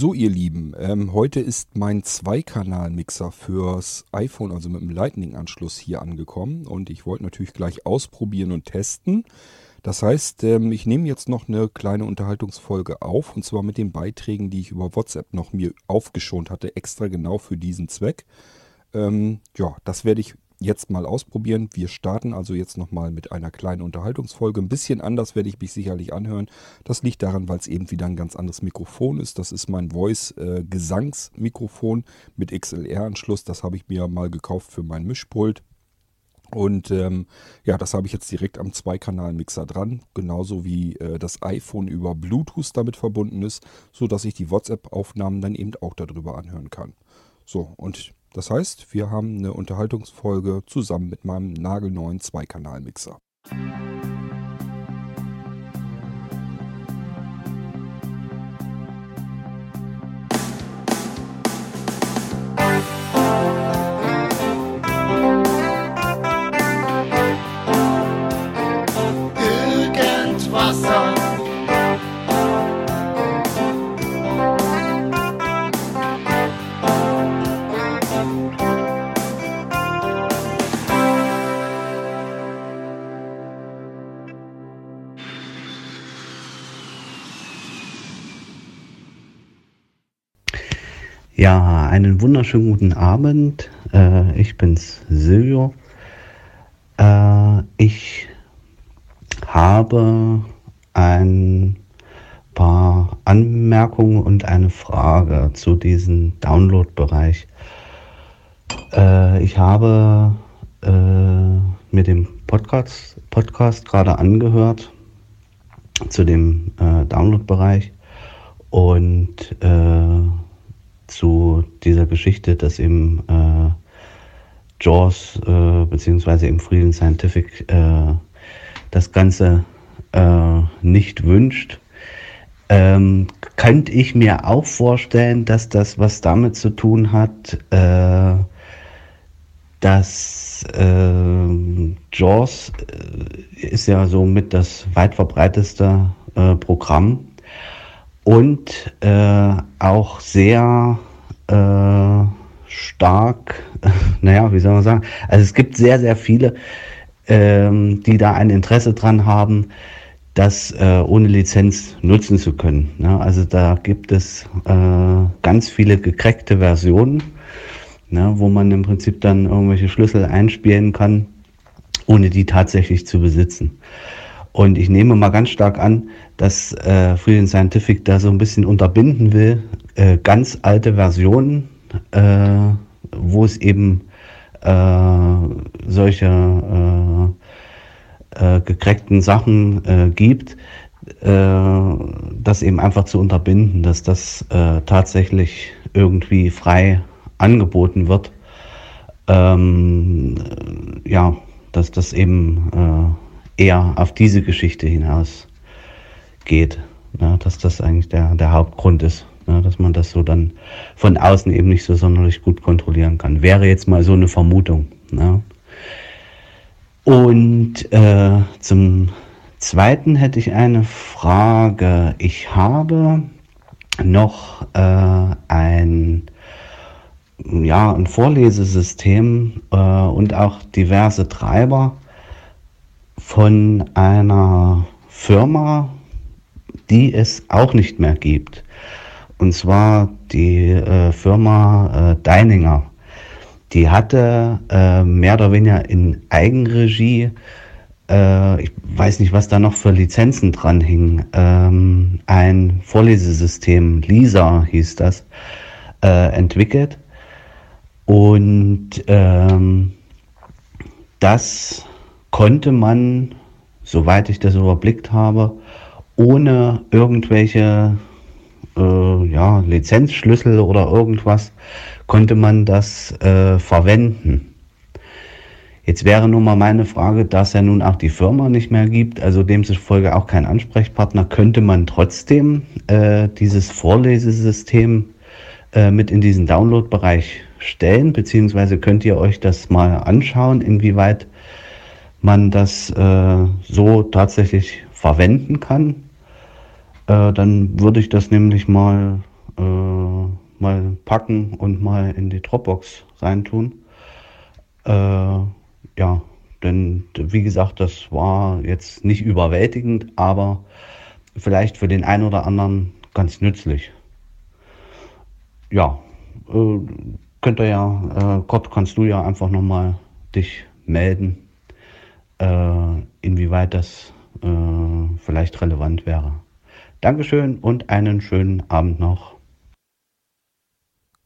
So, ihr Lieben, ähm, heute ist mein Zweikanal-Mixer fürs iPhone, also mit dem Lightning-Anschluss hier angekommen. Und ich wollte natürlich gleich ausprobieren und testen. Das heißt, ähm, ich nehme jetzt noch eine kleine Unterhaltungsfolge auf. Und zwar mit den Beiträgen, die ich über WhatsApp noch mir aufgeschont hatte, extra genau für diesen Zweck. Ähm, ja, das werde ich jetzt mal ausprobieren. Wir starten also jetzt nochmal mit einer kleinen Unterhaltungsfolge. Ein bisschen anders werde ich mich sicherlich anhören. Das liegt daran, weil es eben wieder ein ganz anderes Mikrofon ist. Das ist mein Voice-Gesangsmikrofon mit XLR-Anschluss. Das habe ich mir mal gekauft für mein Mischpult. Und ähm, ja, das habe ich jetzt direkt am Zweikanal-Mixer dran, genauso wie äh, das iPhone über Bluetooth damit verbunden ist, sodass ich die WhatsApp-Aufnahmen dann eben auch darüber anhören kann. So, und das heißt, wir haben eine Unterhaltungsfolge zusammen mit meinem nagelneuen Zweikanal-Mixer. Irgendwasser. Ja, einen wunderschönen guten Abend. Äh, ich bin's Silvio. Äh, ich habe ein paar Anmerkungen und eine Frage zu diesem Download-Bereich. Äh, ich habe äh, mir den Podcast, Podcast gerade angehört zu dem äh, Download-Bereich und äh, zu dieser Geschichte, dass eben äh, Jaws äh, beziehungsweise im Freedom Scientific äh, das Ganze äh, nicht wünscht. Ähm, könnte ich mir auch vorstellen, dass das was damit zu tun hat, äh, dass äh, JAWS äh, ist ja somit das weit verbreiteste Programm und äh, auch sehr äh, stark, naja, wie soll man sagen, also es gibt sehr, sehr viele, ähm, die da ein Interesse dran haben, das äh, ohne Lizenz nutzen zu können. Ne? Also da gibt es äh, ganz viele gecrackte Versionen, ne, wo man im Prinzip dann irgendwelche Schlüssel einspielen kann, ohne die tatsächlich zu besitzen. Und ich nehme mal ganz stark an, dass äh, Free Scientific da so ein bisschen unterbinden will, äh, ganz alte Versionen, äh, wo es eben äh, solche äh, äh, gecrackten Sachen gibt, das eben einfach zu unterbinden, dass das tatsächlich irgendwie frei angeboten wird. Ähm, ja, dass das eben eher auf diese Geschichte hinaus geht. Ja, dass das eigentlich der, der Hauptgrund ist, ja, dass man das so dann von außen eben nicht so sonderlich gut kontrollieren kann. Wäre jetzt mal so eine Vermutung. Ja. Und äh, zum Zweiten hätte ich eine Frage. Ich habe noch äh, ein, ja, ein Vorlesesystem äh, und auch diverse Treiber von einer Firma, die es auch nicht mehr gibt. Und zwar die äh, Firma äh, Deininger. Die hatte äh, mehr oder weniger in Eigenregie, äh, ich weiß nicht, was da noch für Lizenzen dran hing, ähm, ein Vorlesesystem, Lisa hieß das, äh, entwickelt. Und ähm, das konnte man, soweit ich das überblickt habe, ohne irgendwelche äh, ja, Lizenzschlüssel oder irgendwas, konnte man das äh, verwenden. Jetzt wäre nun mal meine Frage, da es ja nun auch die Firma nicht mehr gibt, also demzufolge auch kein Ansprechpartner, könnte man trotzdem äh, dieses Vorlesesystem äh, mit in diesen Download-Bereich stellen, beziehungsweise könnt ihr euch das mal anschauen, inwieweit man das äh, so tatsächlich verwenden kann, äh, dann würde ich das nämlich mal äh, packen und mal in die Dropbox reintun. Äh, ja, denn wie gesagt, das war jetzt nicht überwältigend, aber vielleicht für den einen oder anderen ganz nützlich. Ja, äh, könnt ihr ja, äh, Gott, kannst du ja einfach nochmal dich melden, inwieweit das äh, vielleicht relevant wäre. Dankeschön und einen schönen Abend noch.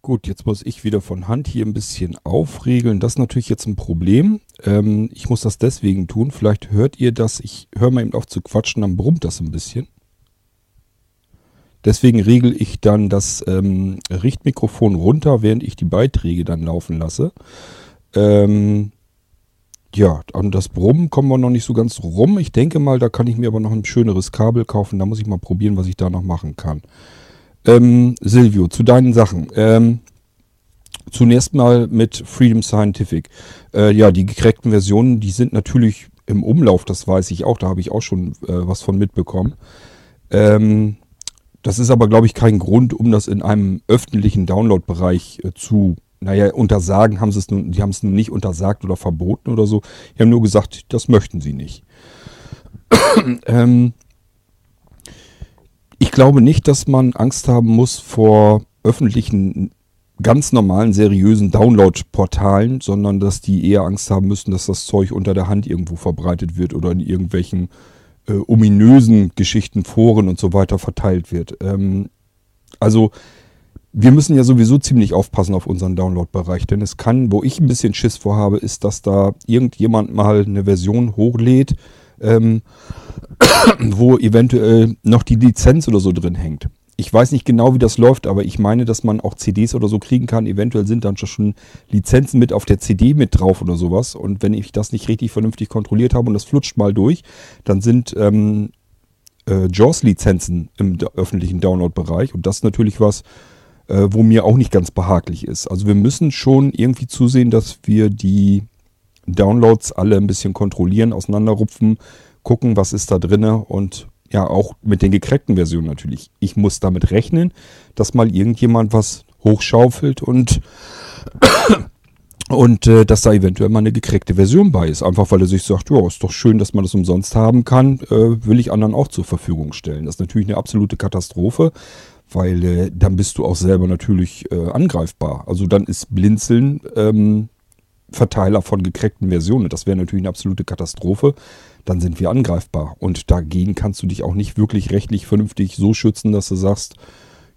Gut, jetzt muss ich wieder von Hand hier ein bisschen aufregeln. Das ist natürlich jetzt ein Problem. Ähm, ich muss das deswegen tun. Vielleicht hört ihr das. Ich höre mal eben auf zu quatschen, dann brummt das ein bisschen. Deswegen regel ich dann das ähm, Richtmikrofon runter, während ich die Beiträge dann laufen lasse. Ähm, ja, an das Brummen kommen wir noch nicht so ganz rum. Ich denke mal, da kann ich mir aber noch ein schöneres Kabel kaufen. Da muss ich mal probieren, was ich da noch machen kann. Ähm, Silvio, zu deinen Sachen. Ähm, zunächst mal mit Freedom Scientific. Äh, ja, die gekreckten Versionen, die sind natürlich im Umlauf, das weiß ich auch, da habe ich auch schon äh, was von mitbekommen. Ähm, das ist aber, glaube ich, kein Grund, um das in einem öffentlichen Download-Bereich äh, zu, naja, untersagen haben sie es nun, die haben es nun nicht untersagt oder verboten oder so. Die haben nur gesagt, das möchten sie nicht. ähm, ich glaube nicht, dass man Angst haben muss vor öffentlichen, ganz normalen, seriösen Download-Portalen, sondern dass die eher Angst haben müssen, dass das Zeug unter der Hand irgendwo verbreitet wird oder in irgendwelchen äh, ominösen Geschichten, Foren und so weiter verteilt wird. Ähm, also wir müssen ja sowieso ziemlich aufpassen auf unseren Download-Bereich, denn es kann, wo ich ein bisschen Schiss vorhabe, ist, dass da irgendjemand mal eine Version hochlädt, ähm, wo eventuell noch die Lizenz oder so drin hängt. Ich weiß nicht genau, wie das läuft, aber ich meine, dass man auch CDs oder so kriegen kann. Eventuell sind dann schon Lizenzen mit auf der CD mit drauf oder sowas. Und wenn ich das nicht richtig vernünftig kontrolliert habe und das flutscht mal durch, dann sind ähm, äh, JAWS-Lizenzen im öffentlichen Download-Bereich. Und das ist natürlich was, äh, wo mir auch nicht ganz behaglich ist. Also wir müssen schon irgendwie zusehen, dass wir die Downloads alle ein bisschen kontrollieren, auseinanderrupfen, gucken, was ist da drinne und ja, auch mit den gekreckten Versionen natürlich. Ich muss damit rechnen, dass mal irgendjemand was hochschaufelt und und äh, dass da eventuell mal eine gekreckte Version bei ist. Einfach weil er sich sagt, ja, ist doch schön, dass man das umsonst haben kann, äh, will ich anderen auch zur Verfügung stellen. Das ist natürlich eine absolute Katastrophe, weil äh, dann bist du auch selber natürlich äh, angreifbar. Also dann ist Blinzeln ähm, Verteiler von gecrackten Versionen. Das wäre natürlich eine absolute Katastrophe. Dann sind wir angreifbar. Und dagegen kannst du dich auch nicht wirklich rechtlich vernünftig so schützen, dass du sagst,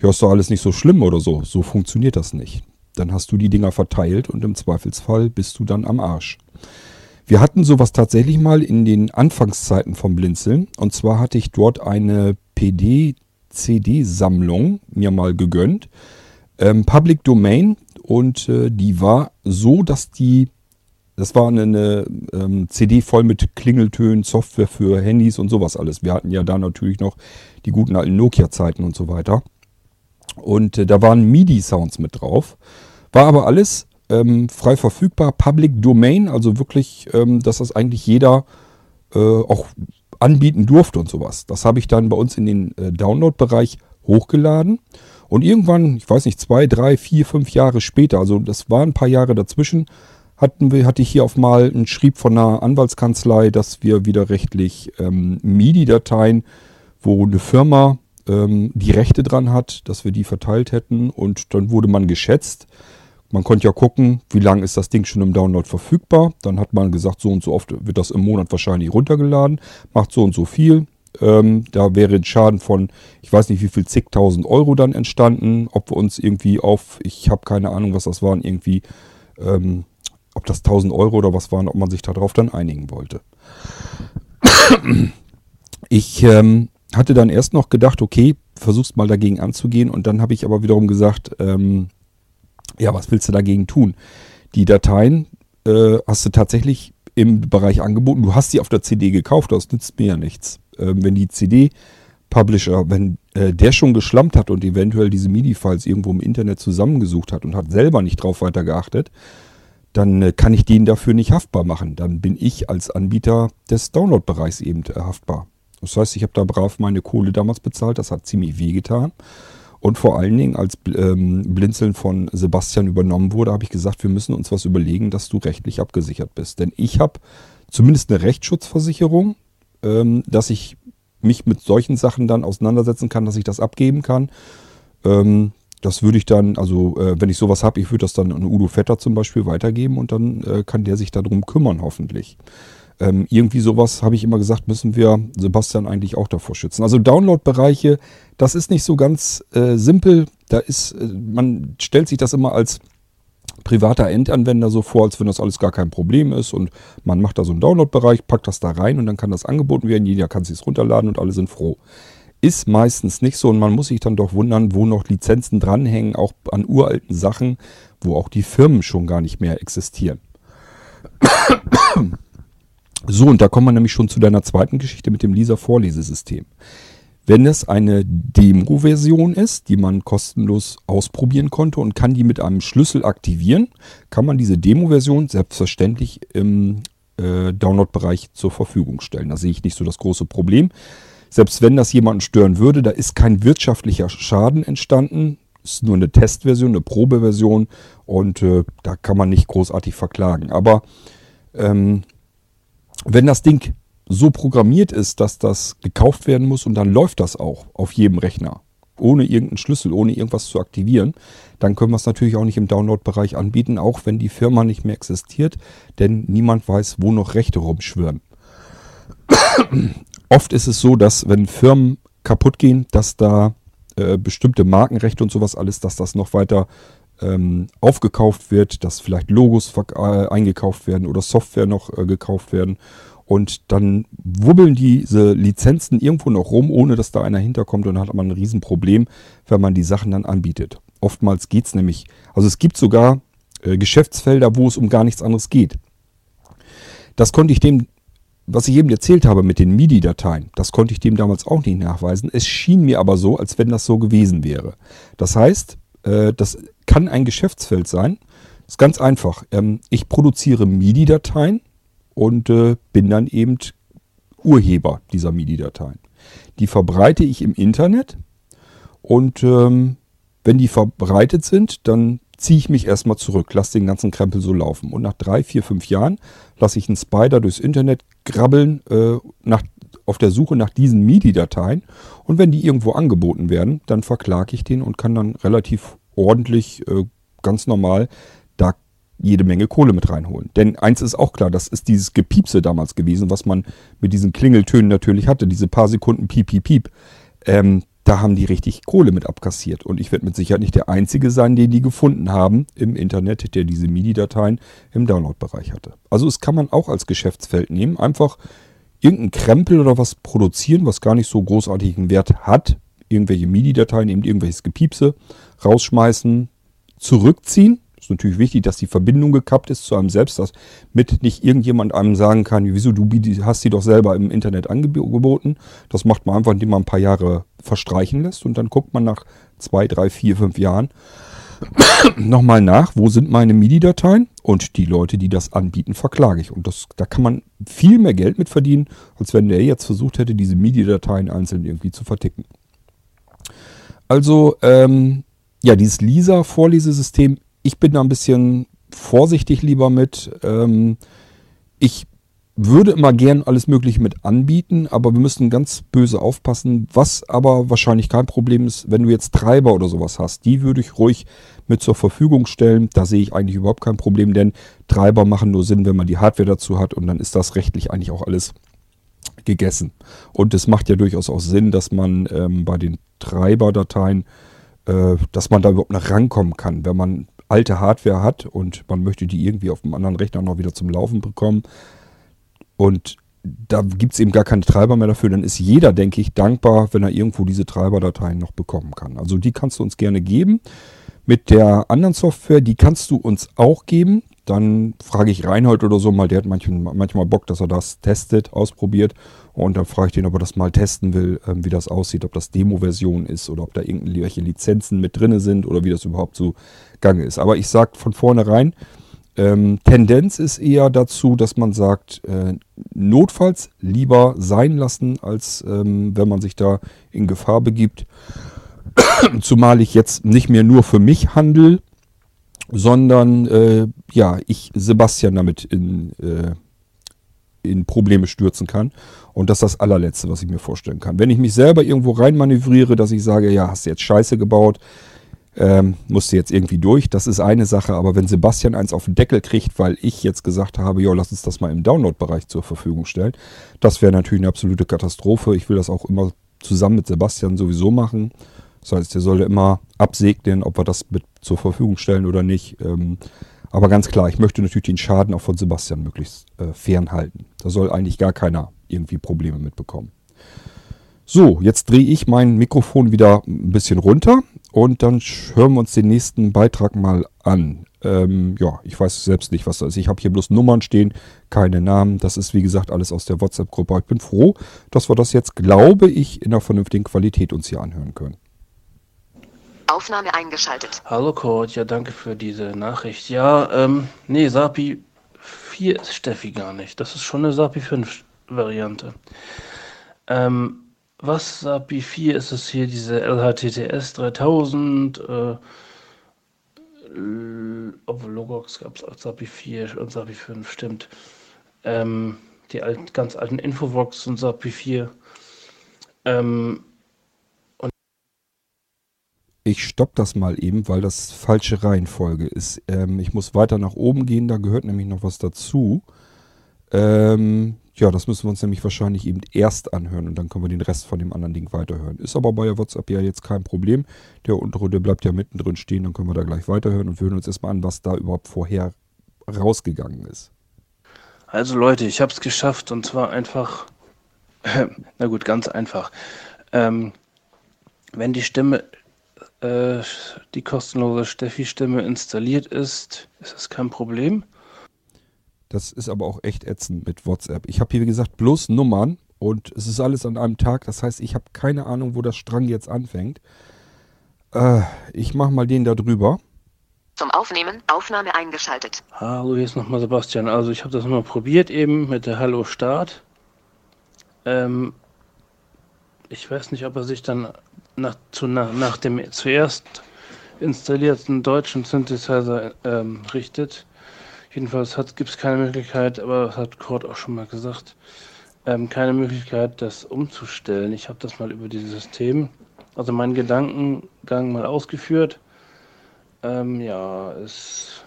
ja, ist doch alles nicht so schlimm oder so. So funktioniert das nicht. Dann hast du die Dinger verteilt und im Zweifelsfall bist du dann am Arsch. Wir hatten sowas tatsächlich mal in den Anfangszeiten vom Blinzeln. Und zwar hatte ich dort eine PD-CD-Sammlung mir mal gegönnt. Ähm, Public Domain, und äh, die war so, dass die, das war eine, eine ähm, CD voll mit Klingeltönen, Software für Handys und sowas alles. Wir hatten ja da natürlich noch die guten alten Nokia-Zeiten und so weiter. Und äh, da waren MIDI-Sounds mit drauf. War aber alles ähm, frei verfügbar, Public Domain, also wirklich, ähm, dass das eigentlich jeder äh, auch anbieten durfte und sowas. Das habe ich dann bei uns in den äh, Download-Bereich hochgeladen. Und irgendwann, ich weiß nicht, zwei, drei, vier, fünf Jahre später, also das waren ein paar Jahre dazwischen, hatten wir, hatte ich hier auf mal einen Schrieb von einer Anwaltskanzlei, dass wir wieder rechtlich ähm, MIDI-Dateien, wo eine Firma ähm, die Rechte dran hat, dass wir die verteilt hätten. Und dann wurde man geschätzt. Man konnte ja gucken, wie lange ist das Ding schon im Download verfügbar. Dann hat man gesagt, so und so oft wird das im Monat wahrscheinlich runtergeladen, macht so und so viel. Ähm, da wäre ein Schaden von, ich weiß nicht wie viel, zigtausend Euro dann entstanden. Ob wir uns irgendwie auf, ich habe keine Ahnung, was das waren, irgendwie, ähm, ob das 1000 Euro oder was waren, ob man sich darauf dann einigen wollte. Ich ähm, hatte dann erst noch gedacht, okay, versuchst mal dagegen anzugehen und dann habe ich aber wiederum gesagt, ähm, ja, was willst du dagegen tun? Die Dateien äh, hast du tatsächlich im Bereich angeboten. Du hast sie auf der CD gekauft, das nützt mir ja nichts äh, wenn die CD-Publisher, wenn äh, der schon geschlampt hat und eventuell diese MIDI-Files irgendwo im Internet zusammengesucht hat und hat selber nicht drauf weiter geachtet, dann äh, kann ich den dafür nicht haftbar machen. Dann bin ich als Anbieter des Download-Bereichs eben äh, haftbar. Das heißt, ich habe da brav meine Kohle damals bezahlt, das hat ziemlich weh getan. Und vor allen Dingen, als ähm, Blinzeln von Sebastian übernommen wurde, habe ich gesagt, wir müssen uns was überlegen, dass du rechtlich abgesichert bist. Denn ich habe zumindest eine Rechtsschutzversicherung, ähm, dass ich mich mit solchen Sachen dann auseinandersetzen kann, dass ich das abgeben kann. Ähm, das würde ich dann, also äh, wenn ich sowas habe, ich würde das dann an Udo Vetter zum Beispiel weitergeben und dann äh, kann der sich darum kümmern, hoffentlich. Ähm, irgendwie sowas, habe ich immer gesagt, müssen wir Sebastian eigentlich auch davor schützen. Also Download-Bereiche, das ist nicht so ganz äh, simpel. Da ist, äh, man stellt sich das immer als privater Endanwender so vor, als wenn das alles gar kein Problem ist und man macht da so einen Download-Bereich, packt das da rein und dann kann das angeboten werden. Jeder kann sich runterladen und alle sind froh. Ist meistens nicht so und man muss sich dann doch wundern, wo noch Lizenzen dranhängen, auch an uralten Sachen, wo auch die Firmen schon gar nicht mehr existieren. So, und da kommen wir nämlich schon zu deiner zweiten Geschichte mit dem Lisa-Vorlesesystem. Wenn es eine Demo-Version ist, die man kostenlos ausprobieren konnte und kann die mit einem Schlüssel aktivieren, kann man diese Demo-Version selbstverständlich im äh, Download-Bereich zur Verfügung stellen. Da sehe ich nicht so das große Problem. Selbst wenn das jemanden stören würde, da ist kein wirtschaftlicher Schaden entstanden. Ist nur eine Testversion, eine Probeversion und äh, da kann man nicht großartig verklagen. Aber ähm, wenn das Ding so programmiert ist, dass das gekauft werden muss und dann läuft das auch auf jedem Rechner, ohne irgendeinen Schlüssel, ohne irgendwas zu aktivieren, dann können wir es natürlich auch nicht im Download-Bereich anbieten, auch wenn die Firma nicht mehr existiert, denn niemand weiß, wo noch Rechte rumschwirren. Oft ist es so, dass wenn Firmen kaputt gehen, dass da äh, bestimmte Markenrechte und sowas alles, dass das noch weiter ähm, aufgekauft wird, dass vielleicht Logos äh, eingekauft werden oder Software noch äh, gekauft werden. Und dann wubbeln diese Lizenzen irgendwo noch rum, ohne dass da einer hinterkommt. Und dann hat man ein Riesenproblem, wenn man die Sachen dann anbietet. Oftmals geht es nämlich, also es gibt sogar äh, Geschäftsfelder, wo es um gar nichts anderes geht. Das konnte ich dem, was ich eben erzählt habe mit den MIDI-Dateien, das konnte ich dem damals auch nicht nachweisen. Es schien mir aber so, als wenn das so gewesen wäre. Das heißt, äh, das kann ein Geschäftsfeld sein. Das ist ganz einfach. Ähm, ich produziere MIDI-Dateien und äh, bin dann eben Urheber dieser MIDI-Dateien. Die verbreite ich im Internet und ähm, wenn die verbreitet sind, dann ziehe ich mich erstmal zurück, lasse den ganzen Krempel so laufen. Und nach drei, vier, fünf Jahren lasse ich einen Spider durchs Internet grabbeln äh, nach, auf der Suche nach diesen MIDI-Dateien. Und wenn die irgendwo angeboten werden, dann verklage ich den und kann dann relativ ordentlich, äh, ganz normal, da jede Menge Kohle mit reinholen. Denn eins ist auch klar, das ist dieses Gepiepse damals gewesen, was man mit diesen Klingeltönen natürlich hatte, diese paar Sekunden Piep, Piep, Piep. Ähm, da haben die richtig Kohle mit abkassiert. Und ich werde mit Sicherheit nicht der Einzige sein, den die gefunden haben im Internet, der diese MIDI-Dateien im Download-Bereich hatte. Also es kann man auch als Geschäftsfeld nehmen. Einfach irgendeinen Krempel oder was produzieren, was gar nicht so großartigen Wert hat. Irgendwelche MIDI-Dateien, eben irgendwelches Gepiepse rausschmeißen, zurückziehen. Ist natürlich wichtig, dass die Verbindung gekappt ist zu einem selbst, dass mit nicht irgendjemand einem sagen kann, wieso du hast sie doch selber im Internet angeboten. Das macht man einfach, indem man ein paar Jahre verstreichen lässt und dann guckt man nach zwei, drei, vier, fünf Jahren nochmal nach, wo sind meine MIDI-Dateien und die Leute, die das anbieten, verklage ich. Und das, da kann man viel mehr Geld mit verdienen, als wenn der jetzt versucht hätte, diese MIDI-Dateien einzeln irgendwie zu verticken. Also, ähm, ja, dieses Lisa-Vorlesesystem, ich bin da ein bisschen vorsichtig lieber mit. Ähm, ich würde immer gern alles Mögliche mit anbieten, aber wir müssen ganz böse aufpassen. Was aber wahrscheinlich kein Problem ist, wenn du jetzt Treiber oder sowas hast, die würde ich ruhig mit zur Verfügung stellen. Da sehe ich eigentlich überhaupt kein Problem, denn Treiber machen nur Sinn, wenn man die Hardware dazu hat und dann ist das rechtlich eigentlich auch alles gegessen. Und es macht ja durchaus auch Sinn, dass man ähm, bei den Treiberdateien, äh, dass man da überhaupt noch rankommen kann. Wenn man alte Hardware hat und man möchte die irgendwie auf dem anderen Rechner noch wieder zum Laufen bekommen, und da gibt es eben gar keine Treiber mehr dafür. Dann ist jeder, denke ich, dankbar, wenn er irgendwo diese Treiberdateien noch bekommen kann. Also die kannst du uns gerne geben. Mit der anderen Software, die kannst du uns auch geben. Dann frage ich Reinhold oder so mal, der hat manchmal, Bock, dass er das testet, ausprobiert. Und dann frage ich den, ob er das mal testen will, ähm, wie das aussieht, ob das Demo-Version ist oder ob da irgendwelche Lizenzen mit drin sind oder wie das überhaupt so gange ist. Aber ich sage von vornherein, ähm, Tendenz ist eher dazu, dass man sagt, äh, notfalls lieber sein lassen, als ähm, wenn man sich da in Gefahr begibt. Zumal ich jetzt nicht mehr nur für mich handel, sondern äh, ja, ich Sebastian damit in, äh, in Probleme stürzen kann. Und das ist das allerletzte, was ich mir vorstellen kann. Wenn ich mich selber irgendwo reinmanövriere, dass ich sage, ja, hast du jetzt Scheiße gebaut, ähm, musst du jetzt irgendwie durch, das ist eine Sache. Aber wenn Sebastian eins auf den Deckel kriegt, weil ich jetzt gesagt habe, ja, lass uns das mal im Download-Bereich zur Verfügung stellen, das wäre natürlich eine absolute Katastrophe. Ich will das auch immer zusammen mit Sebastian sowieso machen. Das heißt, der sollte immer absegnen, ob wir das mit zur Verfügung stellen oder nicht. Ähm, aber ganz klar, ich möchte natürlich den Schaden auch von Sebastian möglichst äh, fernhalten. Da soll eigentlich gar keiner irgendwie Probleme mitbekommen. So, jetzt drehe ich mein Mikrofon wieder ein bisschen runter und dann hören wir uns den nächsten Beitrag mal an. Ähm, ja, ich weiß selbst nicht, was das ist. Ich habe hier bloß Nummern stehen, keine Namen. Das ist, wie gesagt, alles aus der WhatsApp-Gruppe. Ich bin froh, dass wir das jetzt, glaube ich, in einer vernünftigen Qualität uns hier anhören können. Aufnahme eingeschaltet. Hallo Kurt, ja danke für diese Nachricht. Ja, ähm, nee, SAPI 4 ist Steffi gar nicht. Das ist schon eine SAPI 5 Variante. Ähm, was SAPI 4 ist es hier, diese LHTTS 3000, äh, obwohl Logox gab es auch SAPI 4 und SAPI 5, stimmt. Ähm, die alten, ganz alten Infovox und SAPI 4. Ähm, ich stoppe das mal eben, weil das falsche Reihenfolge ist. Ähm, ich muss weiter nach oben gehen, da gehört nämlich noch was dazu. Ähm, ja, das müssen wir uns nämlich wahrscheinlich eben erst anhören und dann können wir den Rest von dem anderen Ding weiterhören. Ist aber bei WhatsApp ja jetzt kein Problem. Der untere, der bleibt ja mittendrin stehen, dann können wir da gleich weiterhören und wir hören uns erstmal an, was da überhaupt vorher rausgegangen ist. Also Leute, ich habe es geschafft und zwar einfach, na gut, ganz einfach. Ähm, wenn die Stimme äh, die kostenlose Steffi-Stimme installiert ist, ist das kein Problem. Das ist aber auch echt ätzend mit WhatsApp. Ich habe hier, wie gesagt, bloß Nummern und es ist alles an einem Tag. Das heißt, ich habe keine Ahnung, wo das Strang jetzt anfängt. Äh, ich mache mal den da drüber. Zum Aufnehmen, Aufnahme eingeschaltet. Hallo, hier ist nochmal Sebastian. Also ich habe das nochmal probiert eben mit der Hallo Start. Ähm, ich weiß nicht, ob er sich dann nach, zu, nach, nach dem zuerst installierten deutschen Synthesizer ähm, richtet. Jedenfalls gibt es keine Möglichkeit, aber das hat Kurt auch schon mal gesagt, ähm, keine Möglichkeit, das umzustellen. Ich habe das mal über dieses System, also meinen Gedankengang mal ausgeführt. Ähm, ja, es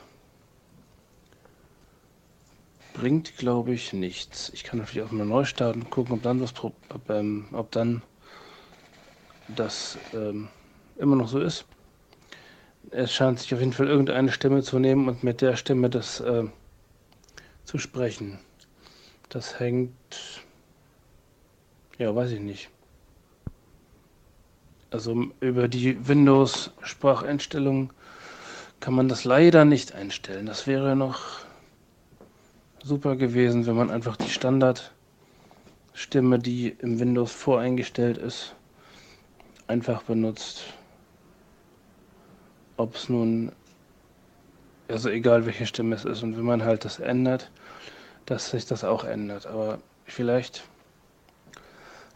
bringt, glaube ich, nichts. Ich kann natürlich auch mal neu starten, und gucken, ob dann was, ob, ähm, ob dann das ähm, immer noch so ist. Es scheint sich auf jeden Fall irgendeine Stimme zu nehmen und mit der Stimme das äh, zu sprechen. Das hängt, ja, weiß ich nicht. Also über die Windows-Spracheinstellung kann man das leider nicht einstellen. Das wäre noch super gewesen, wenn man einfach die Standardstimme, die im Windows voreingestellt ist, einfach benutzt. Ob es nun, also egal welche Stimme es ist und wenn man halt das ändert, dass sich das auch ändert. Aber vielleicht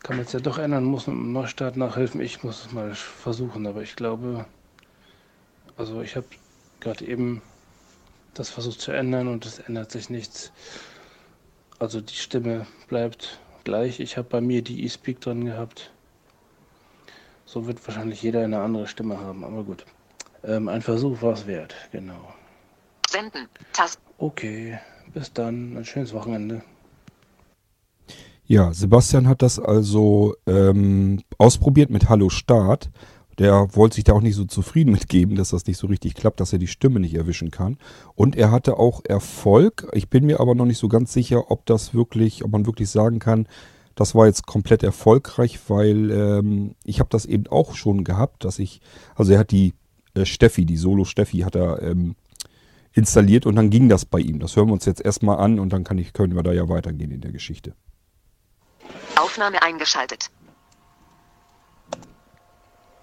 kann man es ja doch ändern, muss einem Neustart nachhelfen. Ich muss es mal versuchen, aber ich glaube, also ich habe gerade eben das versucht zu ändern und es ändert sich nichts. Also die Stimme bleibt gleich. Ich habe bei mir die eSpeak drin gehabt. So wird wahrscheinlich jeder eine andere Stimme haben, aber gut. Ähm, ein Versuch war es wert, genau. Senden. Taste. Okay, bis dann. Ein schönes Wochenende. Ja, Sebastian hat das also ähm, ausprobiert mit Hallo Start. Der wollte sich da auch nicht so zufrieden mitgeben, dass das nicht so richtig klappt, dass er die Stimme nicht erwischen kann. Und er hatte auch Erfolg. Ich bin mir aber noch nicht so ganz sicher, ob das wirklich, ob man wirklich sagen kann, das war jetzt komplett erfolgreich, weil ähm, ich habe das eben auch schon gehabt, dass ich, also er hat die äh, Steffi, die Solo Steffi hat er ähm, installiert und dann ging das bei ihm. Das hören wir uns jetzt erstmal an und dann kann ich, können wir da ja weitergehen in der Geschichte. Aufnahme eingeschaltet.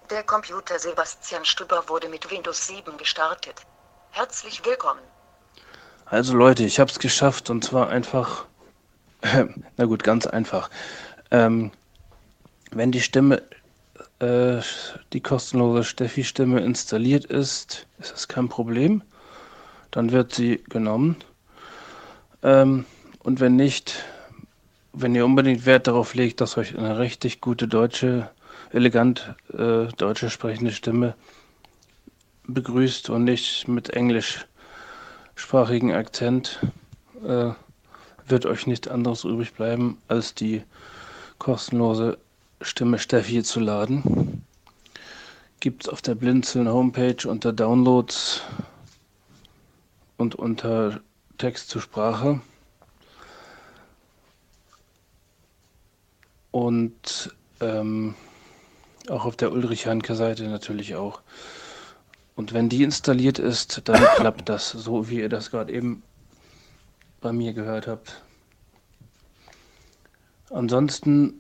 Der Computer Sebastian Stüber wurde mit Windows 7 gestartet. Herzlich willkommen. Also Leute, ich habe es geschafft und zwar einfach Na gut, ganz einfach. Ähm, wenn die Stimme äh, die kostenlose Steffi-Stimme installiert ist, ist das kein Problem. Dann wird sie genommen. Ähm, und wenn nicht, wenn ihr unbedingt Wert darauf legt, dass euch eine richtig gute deutsche, elegant äh, deutsche sprechende Stimme begrüßt und nicht mit englischsprachigen Akzent, äh, wird euch nichts anderes übrig bleiben, als die kostenlose Stimme Steffi zu laden. Gibt es auf der Blinzeln Homepage unter Downloads und unter Text zur Sprache. Und ähm, auch auf der Ulrich-Hanke-Seite natürlich auch. Und wenn die installiert ist, dann klappt das so, wie ihr das gerade eben bei mir gehört habt. Ansonsten,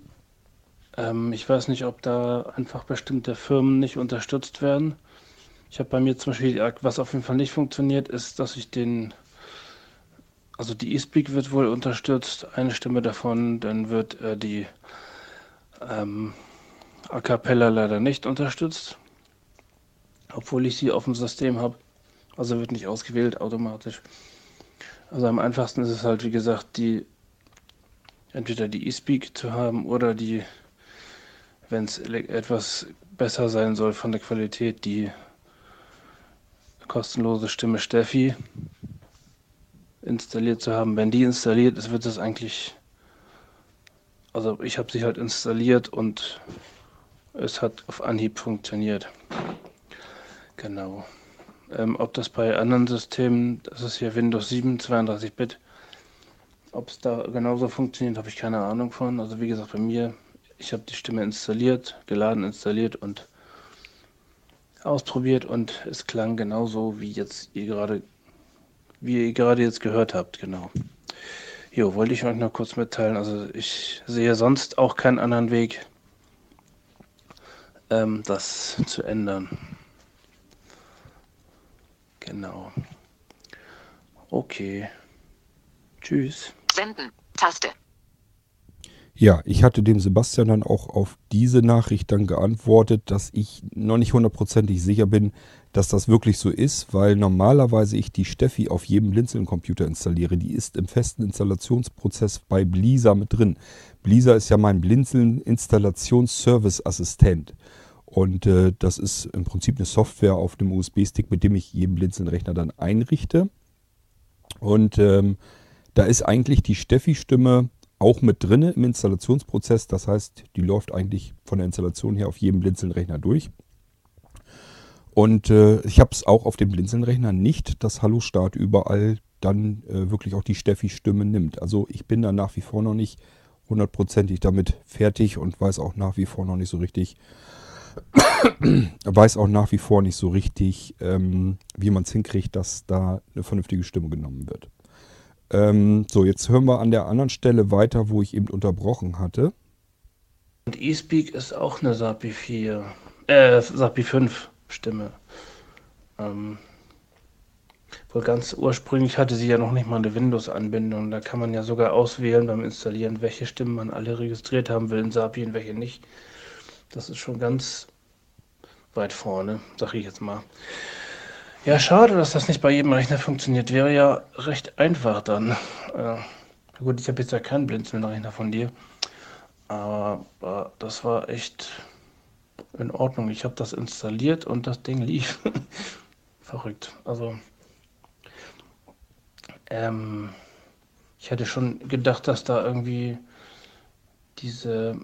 ähm, ich weiß nicht, ob da einfach bestimmte Firmen nicht unterstützt werden. Ich habe bei mir zum Beispiel, was auf jeden Fall nicht funktioniert, ist, dass ich den, also die eSpeak wird wohl unterstützt, eine Stimme davon, dann wird äh, die ähm, A Cappella leider nicht unterstützt, obwohl ich sie auf dem System habe. Also wird nicht ausgewählt automatisch. Also am einfachsten ist es halt, wie gesagt, die entweder die eSpeak zu haben oder die, wenn es etwas besser sein soll von der Qualität, die kostenlose Stimme Steffi installiert zu haben. Wenn die installiert ist, wird es eigentlich, also ich habe sie halt installiert und es hat auf Anhieb funktioniert. Genau. Ähm, ob das bei anderen Systemen, das ist hier Windows 7, 32-Bit, ob es da genauso funktioniert, habe ich keine Ahnung von. Also wie gesagt, bei mir, ich habe die Stimme installiert, geladen, installiert und ausprobiert und es klang genauso, wie jetzt ihr gerade, wie ihr gerade jetzt gehört habt, genau. Jo, wollte ich euch noch kurz mitteilen. Also ich sehe sonst auch keinen anderen Weg, ähm, das zu ändern. Genau. Okay. Tschüss. Senden. Taste. Ja, ich hatte dem Sebastian dann auch auf diese Nachricht dann geantwortet, dass ich noch nicht hundertprozentig sicher bin, dass das wirklich so ist, weil normalerweise ich die Steffi auf jedem Blinzeln-Computer installiere. Die ist im festen Installationsprozess bei Blisa mit drin. Blisa ist ja mein Blinzeln-Installations-Service-Assistent. Und äh, das ist im Prinzip eine Software auf dem USB-Stick, mit dem ich jeden Blinzeln-Rechner dann einrichte. Und ähm, da ist eigentlich die Steffi-Stimme auch mit drin im Installationsprozess. Das heißt, die läuft eigentlich von der Installation her auf jedem Blinzeln-Rechner durch. Und äh, ich habe es auch auf dem Blinzeln-Rechner nicht, dass Hallo Start überall dann äh, wirklich auch die Steffi-Stimme nimmt. Also ich bin da nach wie vor noch nicht hundertprozentig damit fertig und weiß auch nach wie vor noch nicht so richtig, weiß auch nach wie vor nicht so richtig, ähm, wie man es hinkriegt, dass da eine vernünftige Stimme genommen wird. Ähm, so, jetzt hören wir an der anderen Stelle weiter, wo ich eben unterbrochen hatte. Und eSpeak ist auch eine SAPI 4, äh, SAPI 5 Stimme. Ähm, wohl ganz ursprünglich hatte sie ja noch nicht mal eine Windows-Anbindung. Da kann man ja sogar auswählen beim Installieren, welche Stimmen man alle registriert haben will in SAPI und welche nicht. Das ist schon ganz weit vorne, sag ich jetzt mal. Ja, schade, dass das nicht bei jedem Rechner funktioniert. Wäre ja recht einfach dann. Äh, gut, ich habe jetzt ja keinen Blinzeln-Rechner von dir. Aber das war echt in Ordnung. Ich habe das installiert und das Ding lief. Verrückt. Also, ähm, ich hätte schon gedacht, dass da irgendwie diese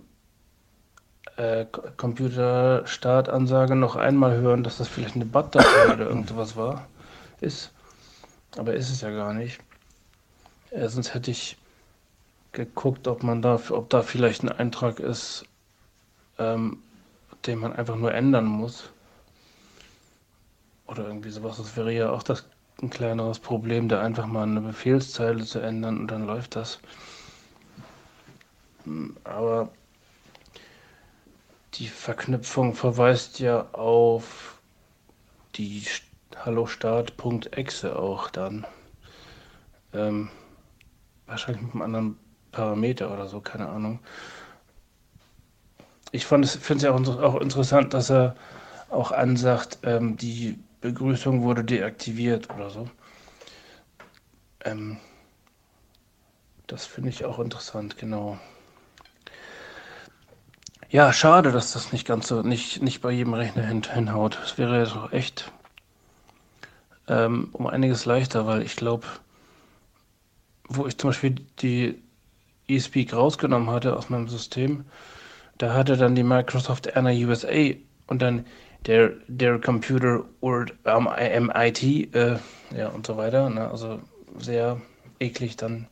äh, Computer-Startansage noch einmal hören, dass das vielleicht eine BAT-Datei oder irgendwas war, ist. Aber ist es ja gar nicht. Äh, sonst hätte ich geguckt, ob man da, ob da vielleicht ein Eintrag ist, ähm, den man einfach nur ändern muss. Oder irgendwie sowas. Das wäre ja auch das ein kleineres Problem, da einfach mal eine Befehlszeile zu ändern und dann läuft das. Hm, aber die Verknüpfung verweist ja auf die Hallo-Start.exe auch dann. Ähm, wahrscheinlich mit einem anderen Parameter oder so, keine Ahnung. ich finde es ja auch, auch, interessant, dass er auch ansagt, ähm, die Begrüßung wurde deaktiviert oder so. Ähm, das finde ich auch interessant, genau. Ja, schade, dass das nicht ganz so, nicht, nicht bei jedem Rechner hin, hinhaut. Das wäre ja so echt ähm, um einiges leichter, weil ich glaube, wo ich zum Beispiel die eSpeak rausgenommen hatte aus meinem System, da hatte dann die Microsoft Anna USA und dann der, der Computer or um, MIT äh, ja, und so weiter. Ne? Also sehr eklig dann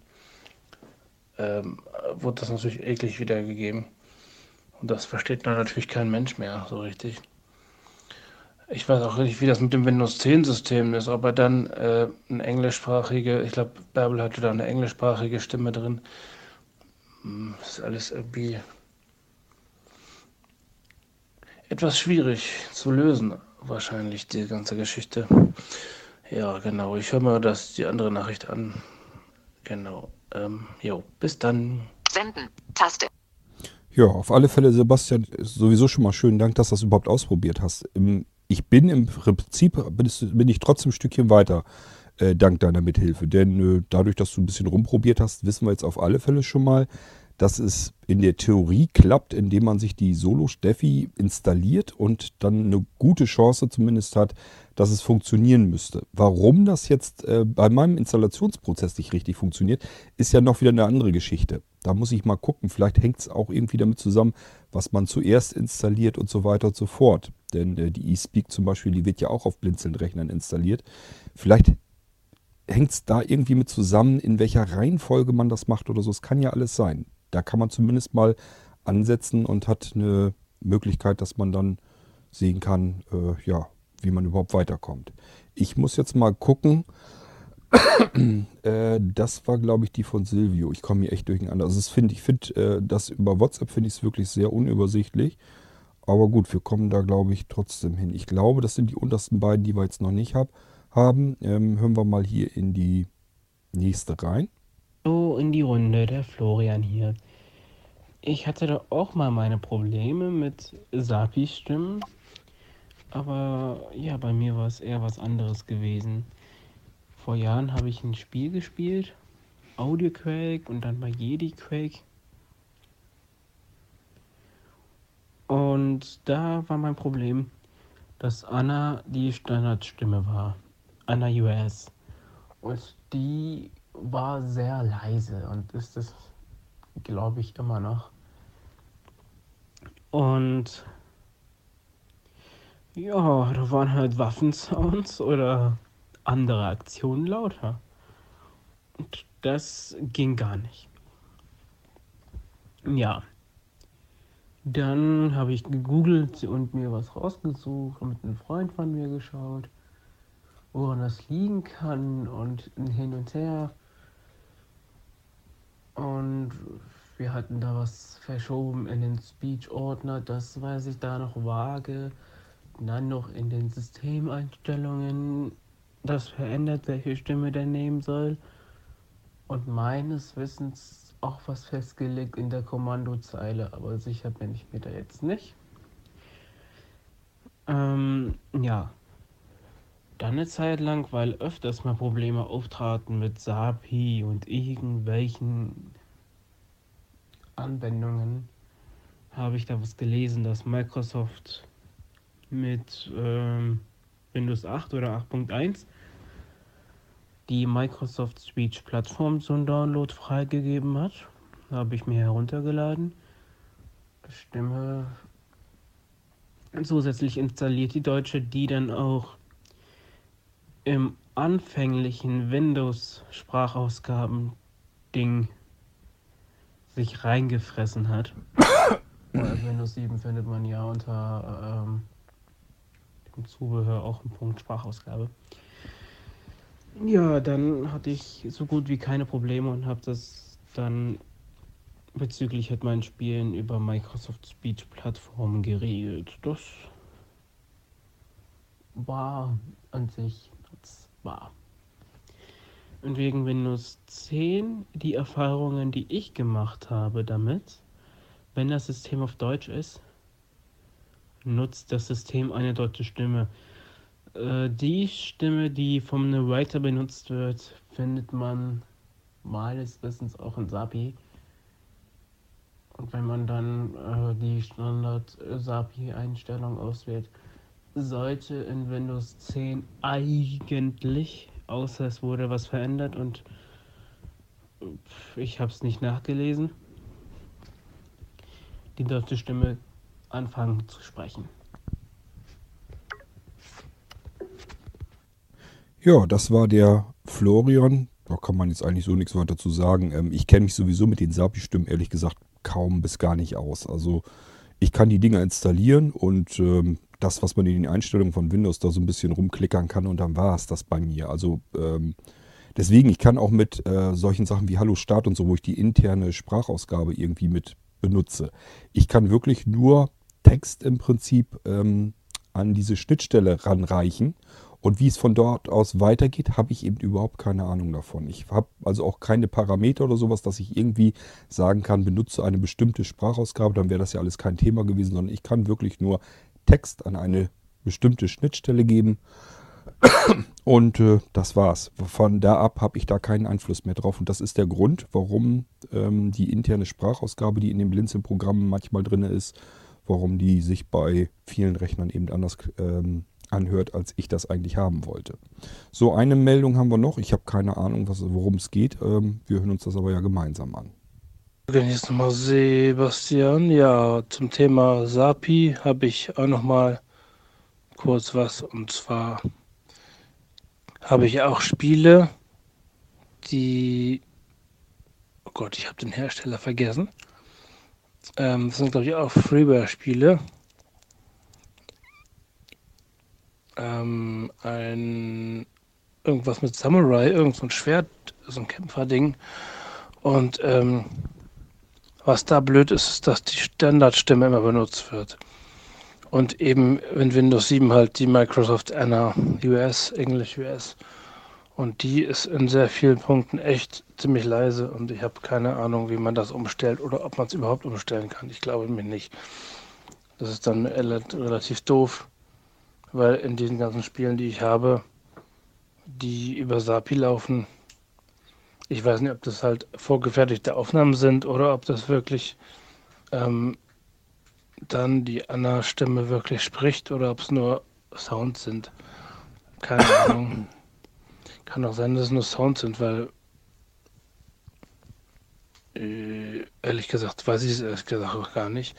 ähm, wurde das natürlich eklig wiedergegeben. Und das versteht dann natürlich kein Mensch mehr so richtig. Ich weiß auch nicht, wie das mit dem Windows 10 System ist, ob er dann äh, eine englischsprachige, ich glaube, Bärbel hatte da eine englischsprachige Stimme drin. Hm, ist alles irgendwie etwas schwierig zu lösen, wahrscheinlich, die ganze Geschichte. Ja, genau. Ich höre mir das, die andere Nachricht an. Genau. Ähm, jo, bis dann. Senden. Taste. Ja, auf alle Fälle, Sebastian, sowieso schon mal schönen Dank, dass du das überhaupt ausprobiert hast. Ich bin im Prinzip, bin ich trotzdem ein Stückchen weiter, äh, dank deiner Mithilfe. Denn äh, dadurch, dass du ein bisschen rumprobiert hast, wissen wir jetzt auf alle Fälle schon mal, dass es in der Theorie klappt, indem man sich die Solo Steffi installiert und dann eine gute Chance zumindest hat, dass es funktionieren müsste. Warum das jetzt äh, bei meinem Installationsprozess nicht richtig funktioniert, ist ja noch wieder eine andere Geschichte. Da muss ich mal gucken. Vielleicht hängt es auch irgendwie damit zusammen, was man zuerst installiert und so weiter und so fort. Denn äh, die eSpeak zum Beispiel, die wird ja auch auf Blinzeln-Rechnern installiert. Vielleicht hängt es da irgendwie mit zusammen, in welcher Reihenfolge man das macht oder so. Es kann ja alles sein da kann man zumindest mal ansetzen und hat eine Möglichkeit, dass man dann sehen kann, äh, ja, wie man überhaupt weiterkommt. Ich muss jetzt mal gucken. äh, das war, glaube ich, die von Silvio. Ich komme hier echt durcheinander. Also, find, ich finde, äh, das über WhatsApp finde ich es wirklich sehr unübersichtlich. Aber gut, wir kommen da, glaube ich, trotzdem hin. Ich glaube, das sind die untersten beiden, die wir jetzt noch nicht hab, haben. Ähm, hören wir mal hier in die nächste rein. So in die Runde, der Florian hier. Ich hatte da auch mal meine Probleme mit Sapi-Stimmen. Aber ja, bei mir war es eher was anderes gewesen. Vor Jahren habe ich ein Spiel gespielt, Audio Quake und dann bei Jedi Quake. Und da war mein Problem, dass Anna die Standardstimme war. Anna US. Und die war sehr leise und ist es, glaube ich, immer noch. Und ja, da waren halt Waffensounds oder andere Aktionen lauter. Und das ging gar nicht. Ja. Dann habe ich gegoogelt und mir was rausgesucht und mit einem Freund von mir geschaut, woran das liegen kann und hin und her. Und wir hatten da was verschoben in den Speech-Ordner, das weiß ich da noch vage. Dann noch in den Systemeinstellungen das verändert, welche Stimme der nehmen soll. Und meines Wissens auch was festgelegt in der Kommandozeile, aber sicher bin ich mir da jetzt nicht. Ähm, ja. Dann eine Zeit lang, weil öfters mal Probleme auftraten mit SAPI und irgendwelchen Anwendungen, habe ich da was gelesen, dass Microsoft mit ähm, Windows 8 oder 8.1 die Microsoft Speech Plattform zum Download freigegeben hat. Habe ich mir heruntergeladen. Stimme zusätzlich installiert, die deutsche, die dann auch im anfänglichen Windows-Sprachausgaben-Ding sich reingefressen hat. Windows 7 findet man ja unter ähm, dem Zubehör auch einen Punkt Sprachausgabe. Ja, dann hatte ich so gut wie keine Probleme und habe das dann bezüglich halt meinen Spielen über Microsoft Speech Plattformen geregelt. Das war an sich war. Und wegen Windows 10, die Erfahrungen, die ich gemacht habe damit, wenn das System auf Deutsch ist, nutzt das System eine deutsche Stimme. Äh, die Stimme, die vom Narrator benutzt wird, findet man meines Wissens auch in SAPI. Und wenn man dann äh, die Standard-SAPI-Einstellung auswählt, sollte in Windows 10 eigentlich, außer es wurde was verändert und ich habe es nicht nachgelesen, die deutsche Stimme anfangen zu sprechen. Ja, das war der Florian. Da kann man jetzt eigentlich so nichts weiter zu sagen. Ähm, ich kenne mich sowieso mit den SAPI-Stimmen ehrlich gesagt kaum bis gar nicht aus. Also ich kann die Dinger installieren und ähm, das, was man in den Einstellungen von Windows da so ein bisschen rumklickern kann und dann war es das bei mir. Also ähm, deswegen, ich kann auch mit äh, solchen Sachen wie Hallo Start und so, wo ich die interne Sprachausgabe irgendwie mit benutze. Ich kann wirklich nur Text im Prinzip ähm, an diese Schnittstelle ranreichen und wie es von dort aus weitergeht, habe ich eben überhaupt keine Ahnung davon. Ich habe also auch keine Parameter oder sowas, dass ich irgendwie sagen kann, benutze eine bestimmte Sprachausgabe, dann wäre das ja alles kein Thema gewesen, sondern ich kann wirklich nur Text an eine bestimmte Schnittstelle geben. Und äh, das war's. Von da ab habe ich da keinen Einfluss mehr drauf. Und das ist der Grund, warum ähm, die interne Sprachausgabe, die in dem Blinzeln-Programm manchmal drin ist, warum die sich bei vielen Rechnern eben anders ähm, anhört, als ich das eigentlich haben wollte. So, eine Meldung haben wir noch. Ich habe keine Ahnung, worum es geht. Ähm, wir hören uns das aber ja gemeinsam an. Jetzt nochmal Sebastian. Ja, zum Thema SAPI habe ich auch nochmal kurz was. Und zwar habe ich auch Spiele, die. Oh Gott, ich habe den Hersteller vergessen. Ähm, das sind, glaube ich, auch Freeware-Spiele. ähm, ein irgendwas mit Samurai, irgend so ein Schwert, so ein Kämpferding. Und ähm, was da blöd ist, ist, dass die Standardstimme immer benutzt wird. Und eben in Windows 7 halt die Microsoft Anna US, Englisch US. Und die ist in sehr vielen Punkten echt ziemlich leise und ich habe keine Ahnung, wie man das umstellt oder ob man es überhaupt umstellen kann. Ich glaube mir nicht. Das ist dann relativ doof weil in diesen ganzen Spielen, die ich habe, die über SAPI laufen, ich weiß nicht, ob das halt vorgefertigte Aufnahmen sind oder ob das wirklich ähm, dann die Anna-Stimme wirklich spricht oder ob es nur Sounds sind. Keine Ahnung. Kann auch sein, dass es nur Sounds sind, weil äh, ehrlich gesagt weiß ich es ehrlich gesagt auch gar nicht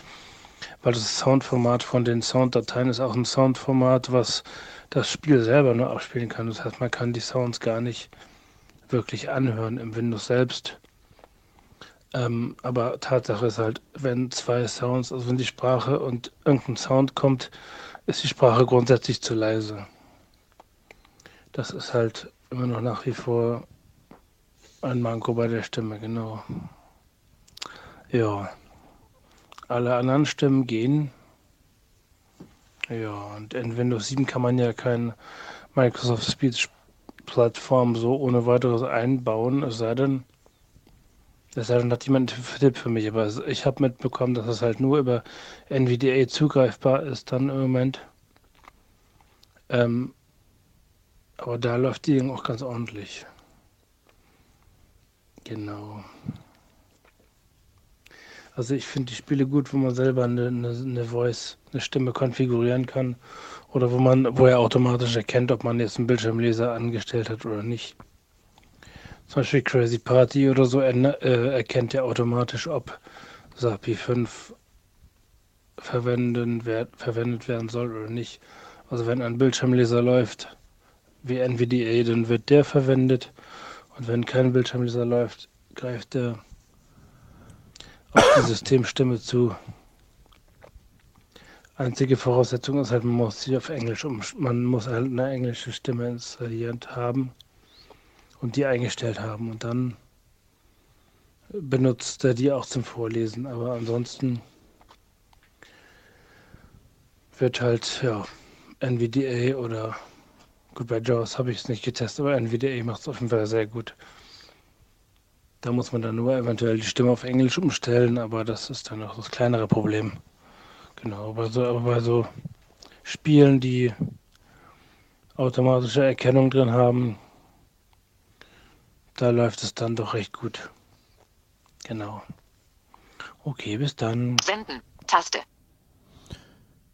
weil das Soundformat von den Sounddateien ist auch ein Soundformat, was das Spiel selber nur abspielen kann. Das heißt, man kann die Sounds gar nicht wirklich anhören im Windows selbst. Ähm, aber Tatsache ist halt, wenn zwei Sounds, also wenn die Sprache und irgendein Sound kommt, ist die Sprache grundsätzlich zu leise. Das ist halt immer noch nach wie vor ein Manko bei der Stimme, genau. Ja. Alle anderen Stimmen gehen. Ja, und in Windows 7 kann man ja kein Microsoft Speech Plattform so ohne weiteres einbauen, es sei denn, es sei denn, hat jemand einen Tipp für mich, aber ich habe mitbekommen, dass es halt nur über NVDA zugreifbar ist dann im Moment. Ähm, aber da läuft die auch ganz ordentlich. Genau. Also ich finde die Spiele gut, wo man selber eine, eine, eine, Voice, eine Stimme konfigurieren kann oder wo man, wo er automatisch erkennt, ob man jetzt einen Bildschirmleser angestellt hat oder nicht. Zum Beispiel Crazy Party oder so er, äh, erkennt er automatisch, ob SAPI 5 verwenden, wer, verwendet werden soll oder nicht. Also wenn ein Bildschirmleser läuft wie NVDA, dann wird der verwendet. Und wenn kein Bildschirmleser läuft, greift der auf die Systemstimme zu. Einzige Voraussetzung ist halt, man muss sie auf Englisch um, man muss halt eine englische Stimme installiert haben und die eingestellt haben und dann benutzt er die auch zum Vorlesen. Aber ansonsten wird halt, ja, NVDA oder gut, bei JAWS habe ich es nicht getestet, aber NVDA macht es auf jeden Fall sehr gut. Da muss man dann nur eventuell die Stimme auf Englisch umstellen, aber das ist dann auch das kleinere Problem. Genau, aber so, aber bei so Spielen, die automatische Erkennung drin haben, da läuft es dann doch recht gut. Genau. Okay, bis dann. Senden. Taste.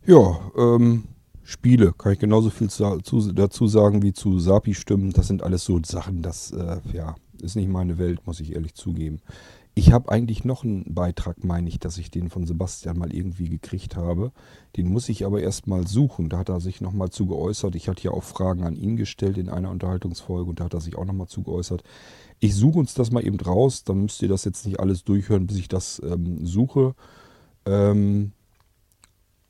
Ja, ähm, Spiele, kann ich genauso viel zu, zu, dazu sagen wie zu Sapi-Stimmen. Das sind alles so Sachen, das äh, ja, ist nicht meine Welt, muss ich ehrlich zugeben. Ich habe eigentlich noch einen Beitrag, meine ich, dass ich den von Sebastian mal irgendwie gekriegt habe. Den muss ich aber erst mal suchen. Da hat er sich nochmal zu geäußert. Ich hatte ja auch Fragen an ihn gestellt in einer Unterhaltungsfolge und da hat er sich auch nochmal zu geäußert. Ich suche uns das mal eben raus. Dann müsst ihr das jetzt nicht alles durchhören, bis ich das ähm, suche. Ähm,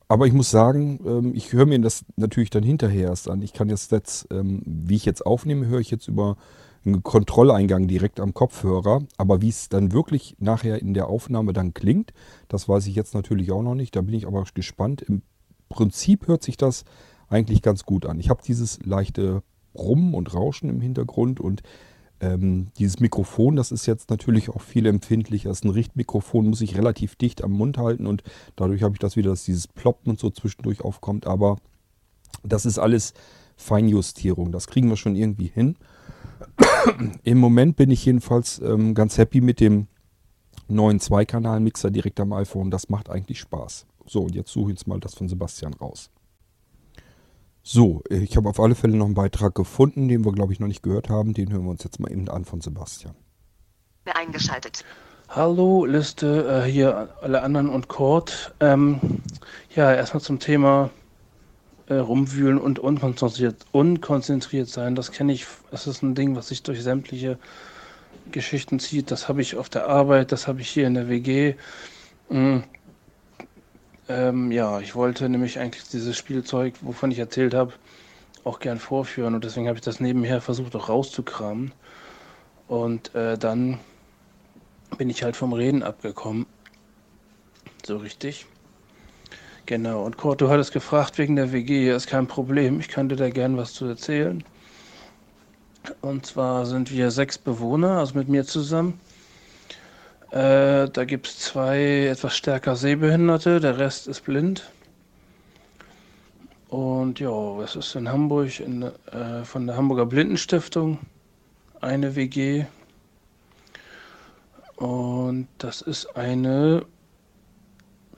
aber ich muss sagen, ähm, ich höre mir das natürlich dann hinterher erst an. Ich kann jetzt, jetzt ähm, wie ich jetzt aufnehme, höre ich jetzt über einen Kontrolleingang direkt am Kopfhörer. Aber wie es dann wirklich nachher in der Aufnahme dann klingt, das weiß ich jetzt natürlich auch noch nicht. Da bin ich aber gespannt. Im Prinzip hört sich das eigentlich ganz gut an. Ich habe dieses leichte Brummen und Rauschen im Hintergrund und ähm, dieses Mikrofon, das ist jetzt natürlich auch viel empfindlicher. Das ist ein Richtmikrofon, muss ich relativ dicht am Mund halten und dadurch habe ich das wieder, dass dieses Ploppen und so zwischendurch aufkommt. Aber das ist alles Feinjustierung. Das kriegen wir schon irgendwie hin. Im Moment bin ich jedenfalls ähm, ganz happy mit dem neuen Zweikanal-Mixer direkt am iPhone. Das macht eigentlich Spaß. So, und jetzt suche ich jetzt mal das von Sebastian raus. So, ich habe auf alle Fälle noch einen Beitrag gefunden, den wir, glaube ich, noch nicht gehört haben. Den hören wir uns jetzt mal eben an von Sebastian. Eingeschaltet. Hallo, Liste, äh, hier alle anderen und Kurt. Ähm, ja, erstmal zum Thema äh, rumwühlen und unkonzentriert, unkonzentriert sein. Das kenne ich, das ist ein Ding, was sich durch sämtliche Geschichten zieht. Das habe ich auf der Arbeit, das habe ich hier in der WG. Mhm. Ähm, ja, ich wollte nämlich eigentlich dieses Spielzeug, wovon ich erzählt habe, auch gern vorführen und deswegen habe ich das nebenher versucht auch rauszukramen. Und äh, dann bin ich halt vom Reden abgekommen. So richtig. Genau, und Kurt, du hattest gefragt wegen der WG, ja, ist kein Problem, ich kann dir da gern was zu erzählen. Und zwar sind wir sechs Bewohner, also mit mir zusammen. Äh, da gibt es zwei etwas stärker Sehbehinderte, der Rest ist blind. Und ja, es ist in Hamburg in, äh, von der Hamburger Blindenstiftung eine WG. Und das ist eine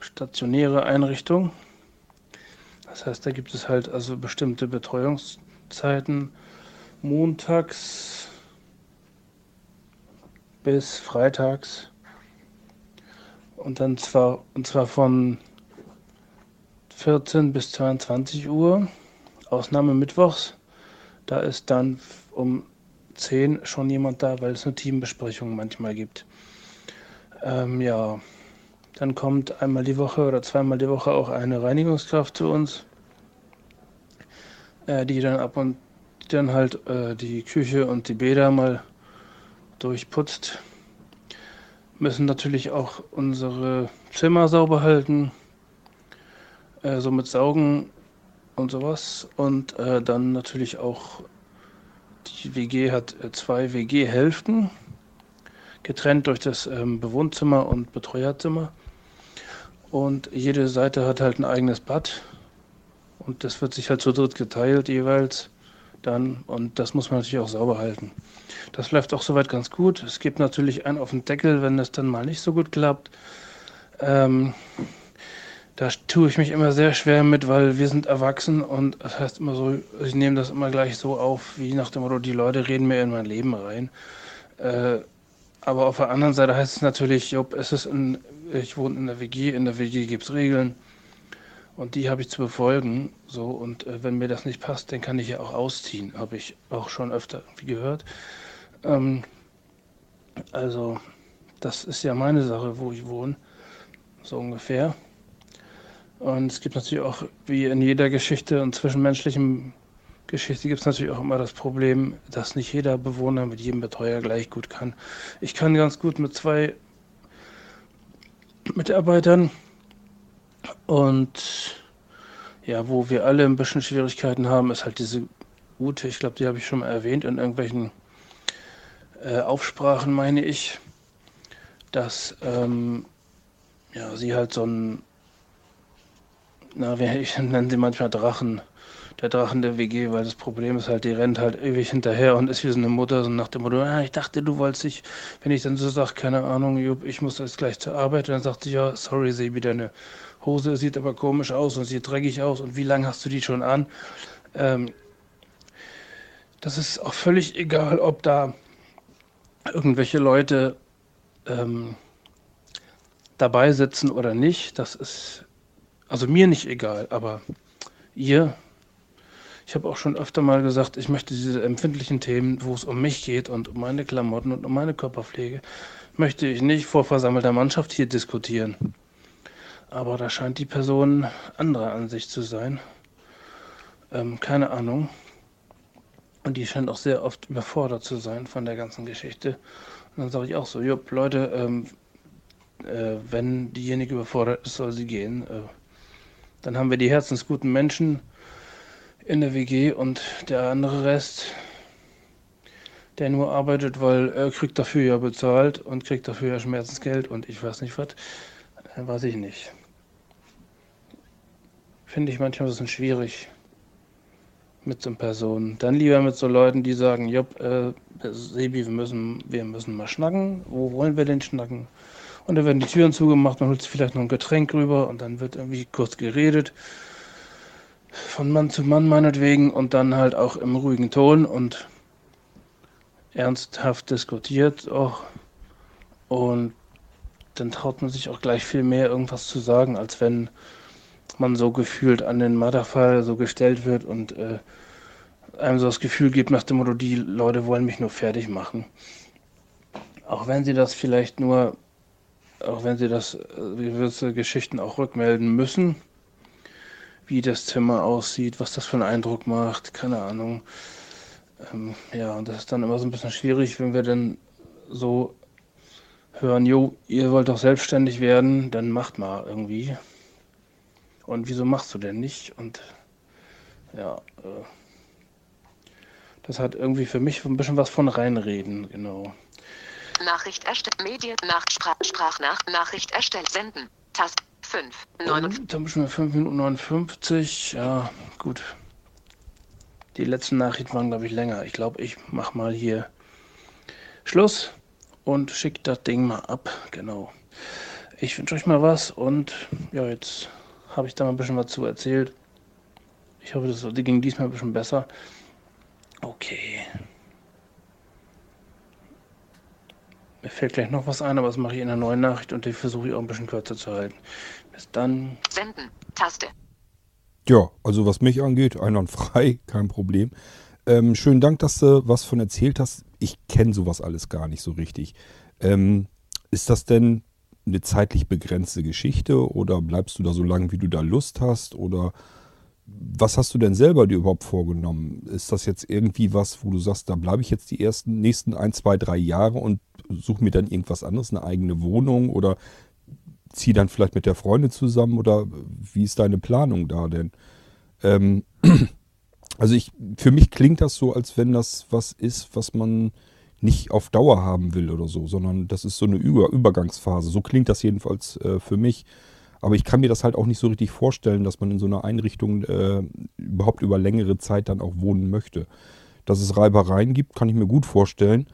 stationäre Einrichtung. Das heißt, da gibt es halt also bestimmte Betreuungszeiten montags bis freitags und dann zwar und zwar von 14 bis 22 Uhr. Ausnahme mittwochs. Da ist dann um 10 schon jemand da, weil es eine Teambesprechung manchmal gibt. Ähm, ja, dann kommt einmal die Woche oder zweimal die Woche auch eine Reinigungskraft zu uns, äh, die dann ab und dann halt äh, die Küche und die Bäder mal durchputzt. Müssen natürlich auch unsere Zimmer sauber halten, äh, somit saugen und sowas. Und äh, dann natürlich auch die WG hat äh, zwei WG-Hälften, getrennt durch das ähm, Bewohnzimmer und Betreuerzimmer. Und jede Seite hat halt ein eigenes Bad. Und das wird sich halt zu dritt geteilt jeweils dann. Und das muss man natürlich auch sauber halten. Das läuft auch soweit ganz gut. Es gibt natürlich einen auf den Deckel, wenn das dann mal nicht so gut klappt. Ähm, da tue ich mich immer sehr schwer mit, weil wir sind erwachsen und das heißt immer so, ich nehme das immer gleich so auf, wie nach dem Motto, die Leute reden mir in mein Leben rein. Äh, aber auf der anderen Seite heißt es natürlich, Job, es ist ein ich wohne in der WG, in der WG gibt es Regeln und die habe ich zu befolgen. So, und äh, wenn mir das nicht passt, dann kann ich ja auch ausziehen, habe ich auch schon öfter gehört. Ähm, also, das ist ja meine Sache, wo ich wohne, so ungefähr. Und es gibt natürlich auch, wie in jeder Geschichte und zwischenmenschlichen Geschichte, gibt es natürlich auch immer das Problem, dass nicht jeder Bewohner mit jedem Betreuer gleich gut kann. Ich kann ganz gut mit zwei Mitarbeitern. Und ja, wo wir alle ein bisschen Schwierigkeiten haben, ist halt diese Ute. Ich glaube, die habe ich schon mal erwähnt in irgendwelchen äh, Aufsprachen, meine ich. dass ähm, ja, sie halt so ein, na, ich nenne sie manchmal Drachen, der Drachen der WG, weil das Problem ist halt, die rennt halt ewig hinterher und ist wie so eine Mutter, so nach dem Motto, ah, ich dachte, du wolltest dich, wenn ich dann so sage, keine Ahnung, Jupp, ich muss jetzt gleich zur Arbeit, dann sagt sie, ja, sorry, Sebi, deine Hose sieht aber komisch aus und sieht dreckig aus und wie lange hast du die schon an? Ähm, das ist auch völlig egal, ob da irgendwelche Leute ähm, dabei sitzen oder nicht. Das ist also mir nicht egal, aber ihr. Ich habe auch schon öfter mal gesagt, ich möchte diese empfindlichen Themen, wo es um mich geht und um meine Klamotten und um meine Körperpflege, möchte ich nicht vor versammelter Mannschaft hier diskutieren. Aber da scheint die Person anderer Ansicht zu sein. Ähm, keine Ahnung. Und die scheint auch sehr oft überfordert zu sein von der ganzen Geschichte. Und dann sage ich auch so, jupp, Leute, ähm, äh, wenn diejenige überfordert ist, soll sie gehen. Äh, dann haben wir die herzensguten Menschen in der WG und der andere Rest, der nur arbeitet, weil er kriegt dafür ja bezahlt und kriegt dafür ja Schmerzensgeld und ich weiß nicht was, äh, weiß ich nicht. Finde ich manchmal ein bisschen schwierig mit so Personen. Dann lieber mit so Leuten, die sagen, Jopp, äh, Sebi, wir müssen, wir müssen mal schnacken. Wo wollen wir denn schnacken? Und dann werden die Türen zugemacht, man holt vielleicht noch ein Getränk rüber und dann wird irgendwie kurz geredet. Von Mann zu Mann meinetwegen und dann halt auch im ruhigen Ton und ernsthaft diskutiert auch. Und dann traut man sich auch gleich viel mehr irgendwas zu sagen, als wenn man so gefühlt an den Marterfall so gestellt wird und äh, einem so das Gefühl gibt nach dem Motto, die Leute wollen mich nur fertig machen. Auch wenn sie das vielleicht nur, auch wenn sie das äh, gewisse Geschichten auch rückmelden müssen, wie das Zimmer aussieht, was das für einen Eindruck macht, keine Ahnung. Ähm, ja, und das ist dann immer so ein bisschen schwierig, wenn wir dann so hören, jo, ihr wollt doch selbstständig werden, dann macht mal irgendwie. Und wieso machst du denn nicht? Und ja, äh, das hat irgendwie für mich ein bisschen was von reinreden, genau. Nachricht erstellt. Medien. Nach Sprach, Sprachnach. Nachricht erstellt. Senden. Tast 5. 9. Und dann schon 5 Minuten 59. Ja, gut. Die letzten Nachrichten waren, glaube ich, länger. Ich glaube, ich mache mal hier Schluss und schicke das Ding mal ab. Genau. Ich wünsche euch mal was und ja, jetzt habe ich da mal ein bisschen was zu erzählt. Ich hoffe, das ging diesmal ein bisschen besser. Okay. Mir fällt gleich noch was ein, aber das mache ich in einer neuen Nachricht und die versuche ich auch ein bisschen kürzer zu halten. Bis dann. Senden. Taste. Ja, also was mich angeht, einwandfrei, kein Problem. Ähm, schönen Dank, dass du was von erzählt hast. Ich kenne sowas alles gar nicht so richtig. Ähm, ist das denn eine zeitlich begrenzte Geschichte oder bleibst du da so lange, wie du da Lust hast? Oder was hast du denn selber dir überhaupt vorgenommen? Ist das jetzt irgendwie was, wo du sagst, da bleibe ich jetzt die ersten, nächsten ein, zwei, drei Jahre und suche mir dann irgendwas anderes, eine eigene Wohnung oder ziehe dann vielleicht mit der Freundin zusammen oder wie ist deine Planung da denn? Ähm, also ich, für mich klingt das so, als wenn das was ist, was man nicht auf Dauer haben will oder so, sondern das ist so eine Über Übergangsphase. So klingt das jedenfalls äh, für mich. Aber ich kann mir das halt auch nicht so richtig vorstellen, dass man in so einer Einrichtung äh, überhaupt über längere Zeit dann auch wohnen möchte. Dass es Reibereien gibt, kann ich mir gut vorstellen.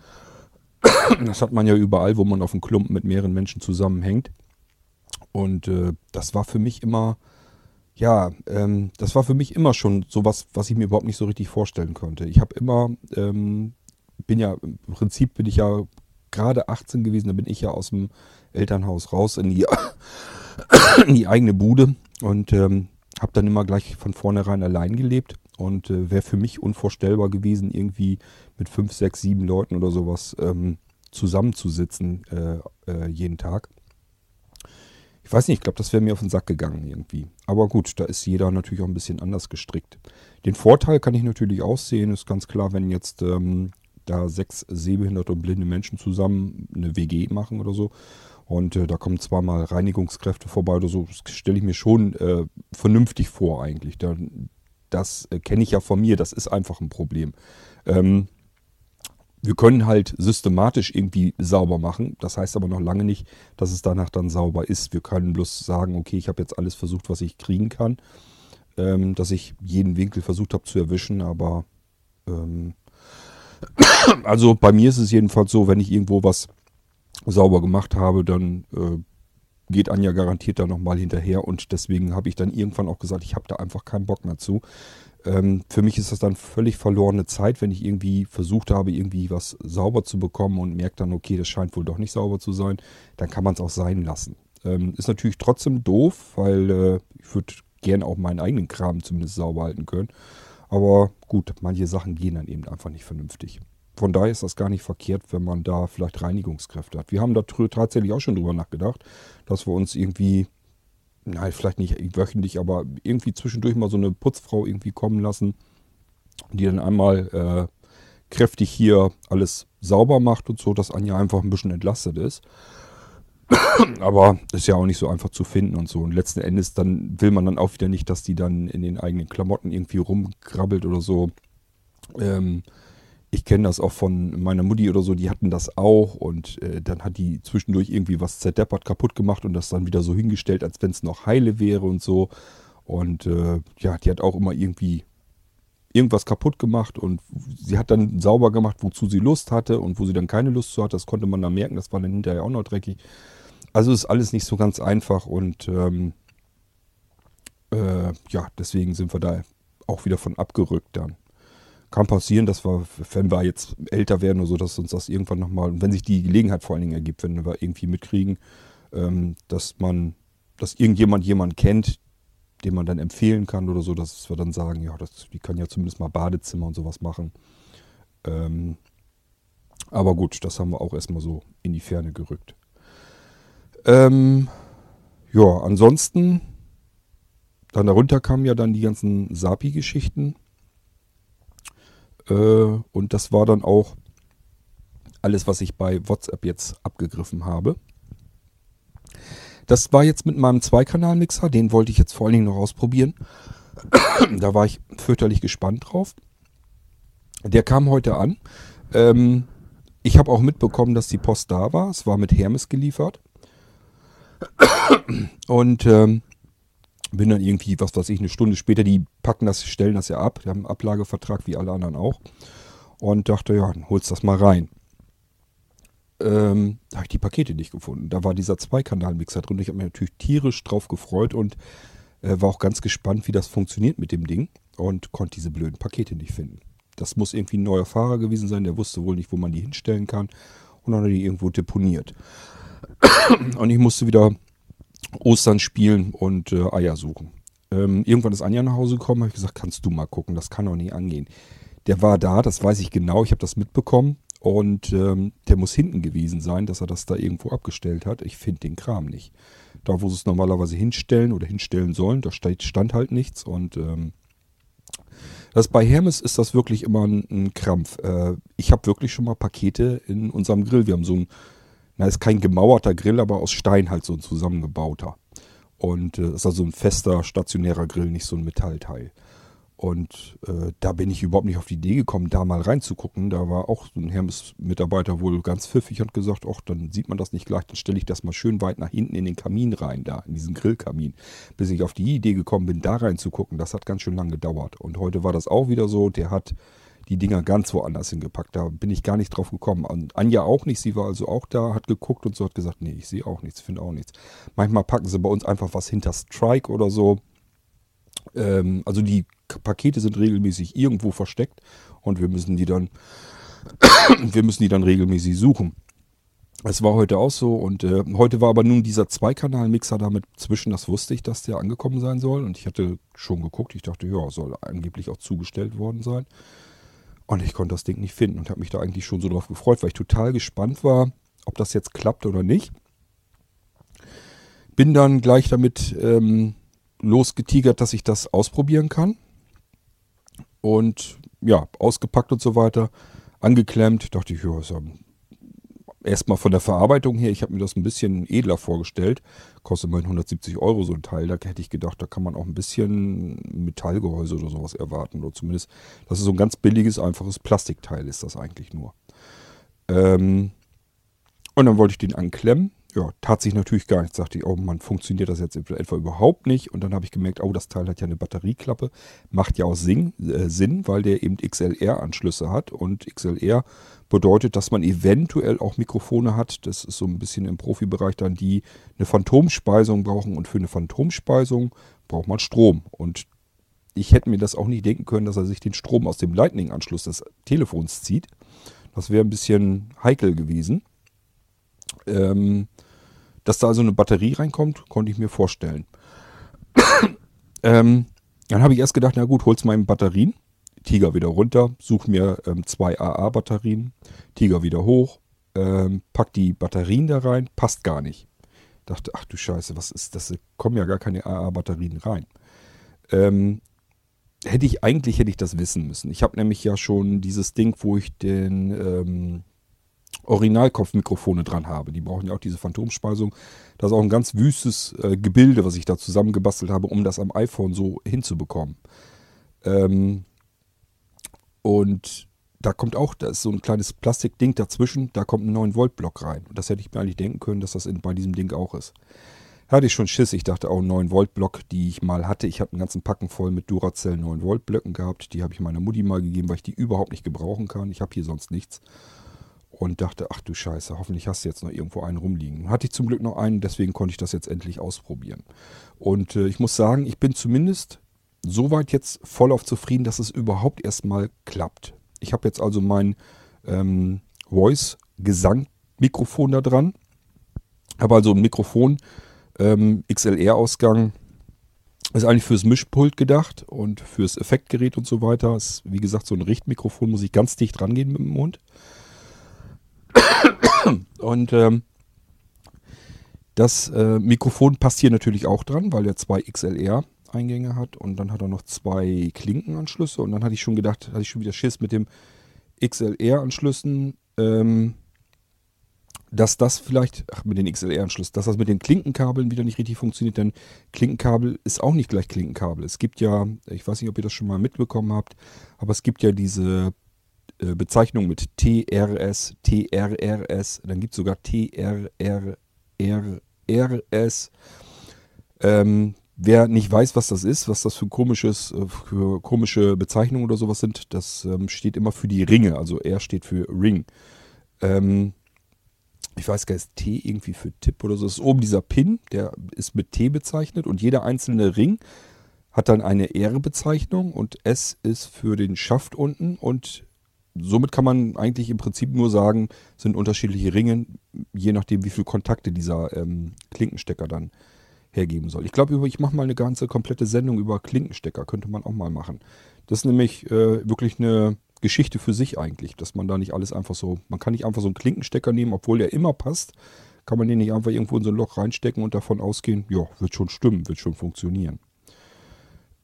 Das hat man ja überall, wo man auf einem Klumpen mit mehreren Menschen zusammenhängt. Und äh, das war für mich immer, ja, ähm, das war für mich immer schon sowas, was ich mir überhaupt nicht so richtig vorstellen konnte. Ich habe immer ähm, bin ja, im Prinzip bin ich ja gerade 18 gewesen, da bin ich ja aus dem Elternhaus raus in die, in die eigene Bude und ähm, habe dann immer gleich von vornherein allein gelebt und äh, wäre für mich unvorstellbar gewesen, irgendwie mit fünf, sechs, sieben Leuten oder sowas ähm, zusammenzusitzen äh, äh, jeden Tag. Ich weiß nicht, ich glaube, das wäre mir auf den Sack gegangen irgendwie. Aber gut, da ist jeder natürlich auch ein bisschen anders gestrickt. Den Vorteil kann ich natürlich auch sehen, ist ganz klar, wenn jetzt ähm, da sechs sehbehinderte und blinde Menschen zusammen eine WG machen oder so. Und äh, da kommen zwar mal Reinigungskräfte vorbei oder so, das stelle ich mir schon äh, vernünftig vor eigentlich. Da, das äh, kenne ich ja von mir, das ist einfach ein Problem. Ähm, wir können halt systematisch irgendwie sauber machen. Das heißt aber noch lange nicht, dass es danach dann sauber ist. Wir können bloß sagen, okay, ich habe jetzt alles versucht, was ich kriegen kann. Ähm, dass ich jeden Winkel versucht habe zu erwischen, aber ähm, also bei mir ist es jedenfalls so, wenn ich irgendwo was sauber gemacht habe, dann äh, geht Anja garantiert da nochmal hinterher und deswegen habe ich dann irgendwann auch gesagt, ich habe da einfach keinen Bock mehr zu. Ähm, für mich ist das dann völlig verlorene Zeit, wenn ich irgendwie versucht habe, irgendwie was sauber zu bekommen und merke dann, okay, das scheint wohl doch nicht sauber zu sein, dann kann man es auch sein lassen. Ähm, ist natürlich trotzdem doof, weil äh, ich würde gerne auch meinen eigenen Kram zumindest sauber halten können. Aber gut, manche Sachen gehen dann eben einfach nicht vernünftig. Von daher ist das gar nicht verkehrt, wenn man da vielleicht Reinigungskräfte hat. Wir haben da tatsächlich auch schon drüber nachgedacht, dass wir uns irgendwie nein, vielleicht nicht wöchentlich, aber irgendwie zwischendurch mal so eine Putzfrau irgendwie kommen lassen, die dann einmal äh, kräftig hier alles sauber macht und so, dass Anja einfach ein bisschen entlastet ist. aber ist ja auch nicht so einfach zu finden und so. Und letzten Endes dann will man dann auch wieder nicht, dass die dann in den eigenen Klamotten irgendwie rumkrabbelt oder so. Ähm, ich kenne das auch von meiner Mutti oder so, die hatten das auch und äh, dann hat die zwischendurch irgendwie was zerdeppert kaputt gemacht und das dann wieder so hingestellt, als wenn es noch heile wäre und so. Und äh, ja, die hat auch immer irgendwie irgendwas kaputt gemacht und sie hat dann sauber gemacht, wozu sie Lust hatte und wo sie dann keine Lust zu hatte. Das konnte man dann merken, das war dann hinterher auch noch dreckig. Also ist alles nicht so ganz einfach und ähm, äh, ja, deswegen sind wir da auch wieder von abgerückt dann kann passieren, dass wir, wenn wir jetzt älter werden oder so, dass uns das irgendwann nochmal, wenn sich die Gelegenheit vor allen Dingen ergibt, wenn wir irgendwie mitkriegen, ähm, dass man, dass irgendjemand jemanden kennt, den man dann empfehlen kann oder so, dass wir dann sagen, ja, das, die kann ja zumindest mal Badezimmer und sowas machen. Ähm, aber gut, das haben wir auch erstmal so in die Ferne gerückt. Ähm, ja, ansonsten, dann darunter kamen ja dann die ganzen Sapi-Geschichten. Äh, und das war dann auch alles, was ich bei WhatsApp jetzt abgegriffen habe. Das war jetzt mit meinem Zweikanal-Mixer, den wollte ich jetzt vor allen Dingen noch ausprobieren. da war ich fürchterlich gespannt drauf. Der kam heute an. Ähm, ich habe auch mitbekommen, dass die Post da war. Es war mit Hermes geliefert. Und ähm, bin dann irgendwie, was weiß ich, eine Stunde später, die packen das, stellen das ja ab, die haben einen Ablagevertrag wie alle anderen auch. Und dachte, ja, dann holst das mal rein. Ähm, da habe ich die Pakete nicht gefunden. Da war dieser Zweikanal-Mixer drin. Ich habe mich natürlich tierisch drauf gefreut und äh, war auch ganz gespannt, wie das funktioniert mit dem Ding und konnte diese blöden Pakete nicht finden. Das muss irgendwie ein neuer Fahrer gewesen sein, der wusste wohl nicht, wo man die hinstellen kann und dann hat er die irgendwo deponiert. Und ich musste wieder Ostern spielen und äh, Eier suchen. Ähm, irgendwann ist Anja nach Hause gekommen, habe ich gesagt, kannst du mal gucken, das kann doch nicht angehen. Der war da, das weiß ich genau, ich habe das mitbekommen und ähm, der muss hinten gewesen sein, dass er das da irgendwo abgestellt hat. Ich finde den Kram nicht. Da, wo sie es normalerweise hinstellen oder hinstellen sollen, da stand, stand halt nichts und ähm, das bei Hermes ist das wirklich immer ein, ein Krampf. Äh, ich habe wirklich schon mal Pakete in unserem Grill. Wir haben so ein na, ist kein gemauerter Grill, aber aus Stein halt so ein zusammengebauter. Und äh, ist also ein fester, stationärer Grill, nicht so ein Metallteil. Und äh, da bin ich überhaupt nicht auf die Idee gekommen, da mal reinzugucken. Da war auch so ein Hermes-Mitarbeiter wohl ganz pfiffig und gesagt, ach, dann sieht man das nicht gleich, dann stelle ich das mal schön weit nach hinten in den Kamin rein, da, in diesen Grillkamin. Bis ich auf die Idee gekommen bin, da reinzugucken, das hat ganz schön lang gedauert. Und heute war das auch wieder so, der hat die Dinger ganz woanders hingepackt. Da bin ich gar nicht drauf gekommen. Und Anja auch nicht. Sie war also auch da, hat geguckt und so hat gesagt, nee, ich sehe auch nichts, finde auch nichts. Manchmal packen sie bei uns einfach was hinter Strike oder so. Ähm, also die Pakete sind regelmäßig irgendwo versteckt und wir müssen die dann, wir müssen die dann regelmäßig suchen. Es war heute auch so und äh, heute war aber nun dieser Zweikanal-Mixer damit zwischen, das wusste ich, dass der angekommen sein soll und ich hatte schon geguckt, ich dachte, ja, soll angeblich auch zugestellt worden sein. Und ich konnte das Ding nicht finden und habe mich da eigentlich schon so drauf gefreut, weil ich total gespannt war, ob das jetzt klappt oder nicht. Bin dann gleich damit ähm, losgetigert, dass ich das ausprobieren kann. Und ja, ausgepackt und so weiter, angeklemmt. Dachte ich, ja, ist ja erstmal von der Verarbeitung her, ich habe mir das ein bisschen edler vorgestellt. Kostet mal 170 Euro so ein Teil. Da hätte ich gedacht, da kann man auch ein bisschen Metallgehäuse oder sowas erwarten. Oder zumindest, das ist so ein ganz billiges, einfaches Plastikteil ist das eigentlich nur. Ähm, und dann wollte ich den anklemmen. Ja, tat sich natürlich gar nichts. Sagte ich, oh Mann, funktioniert das jetzt etwa überhaupt nicht? Und dann habe ich gemerkt, oh, das Teil hat ja eine Batterieklappe. Macht ja auch Sinn, äh, Sinn weil der eben XLR-Anschlüsse hat. Und XLR bedeutet, dass man eventuell auch Mikrofone hat. Das ist so ein bisschen im Profibereich dann, die eine Phantomspeisung brauchen. Und für eine Phantomspeisung braucht man Strom. Und ich hätte mir das auch nicht denken können, dass er sich den Strom aus dem Lightning-Anschluss des Telefons zieht. Das wäre ein bisschen heikel gewesen. Ähm, dass da also eine Batterie reinkommt, konnte ich mir vorstellen. ähm, dann habe ich erst gedacht, na gut, hol's mal Batterien. Tiger wieder runter, such mir ähm, zwei AA-Batterien, Tiger wieder hoch, ähm, pack die Batterien da rein, passt gar nicht. Dachte, ach du Scheiße, was ist das? Kommen ja gar keine AA-Batterien rein. Ähm, hätte ich eigentlich hätte ich das wissen müssen. Ich habe nämlich ja schon dieses Ding, wo ich den ähm, Originalkopfmikrofone dran habe. Die brauchen ja auch diese Phantomspeisung. Das ist auch ein ganz wüstes äh, Gebilde, was ich da zusammengebastelt habe, um das am iPhone so hinzubekommen. Ähm, und da kommt auch, da ist so ein kleines Plastikding dazwischen, da kommt ein 9-Volt-Block rein. Und das hätte ich mir eigentlich denken können, dass das in, bei diesem Ding auch ist. Hatte ich schon Schiss. Ich dachte auch 9-Volt-Block, die ich mal hatte. Ich habe einen ganzen Packen voll mit Duracell 9-Volt-Blöcken gehabt. Die habe ich meiner Mutti mal gegeben, weil ich die überhaupt nicht gebrauchen kann. Ich habe hier sonst nichts und dachte, ach du Scheiße, hoffentlich hast du jetzt noch irgendwo einen rumliegen. Hatte ich zum Glück noch einen, deswegen konnte ich das jetzt endlich ausprobieren. Und äh, ich muss sagen, ich bin zumindest soweit jetzt voll auf zufrieden, dass es überhaupt erstmal klappt. Ich habe jetzt also mein ähm, Voice-Gesang-Mikrofon da dran. Habe also ein Mikrofon, ähm, XLR-Ausgang. Ist eigentlich fürs Mischpult gedacht und fürs Effektgerät und so weiter. Ist wie gesagt so ein Richtmikrofon, muss ich ganz dicht rangehen mit dem Mund. Und ähm, das äh, Mikrofon passt hier natürlich auch dran, weil er zwei XLR-Eingänge hat und dann hat er noch zwei Klinkenanschlüsse und dann hatte ich schon gedacht, hatte ich schon wieder Schiss mit dem XLR-Anschlüssen, ähm, dass das vielleicht, ach mit den XLR-Anschlüssen, dass das mit den Klinkenkabeln wieder nicht richtig funktioniert, denn Klinkenkabel ist auch nicht gleich Klinkenkabel. Es gibt ja, ich weiß nicht, ob ihr das schon mal mitbekommen habt, aber es gibt ja diese Bezeichnung mit TRS, TRRS, dann gibt es sogar TRRRS. Ähm, wer nicht weiß, was das ist, was das für komisches, äh, für komische Bezeichnungen oder sowas sind, das ähm, steht immer für die Ringe. Also R steht für Ring. Ähm, ich weiß gar nicht, T irgendwie für Tipp oder so. Das ist oben dieser Pin, der ist mit T bezeichnet und jeder einzelne Ring hat dann eine R-Bezeichnung und S ist für den Schaft unten und somit kann man eigentlich im Prinzip nur sagen, sind unterschiedliche Ringe, je nachdem, wie viele Kontakte dieser ähm, Klinkenstecker dann hergeben soll. Ich glaube, ich mache mal eine ganze komplette Sendung über Klinkenstecker, könnte man auch mal machen. Das ist nämlich äh, wirklich eine Geschichte für sich eigentlich, dass man da nicht alles einfach so, man kann nicht einfach so einen Klinkenstecker nehmen, obwohl der immer passt, kann man den nicht einfach irgendwo in so ein Loch reinstecken und davon ausgehen, ja, wird schon stimmen, wird schon funktionieren.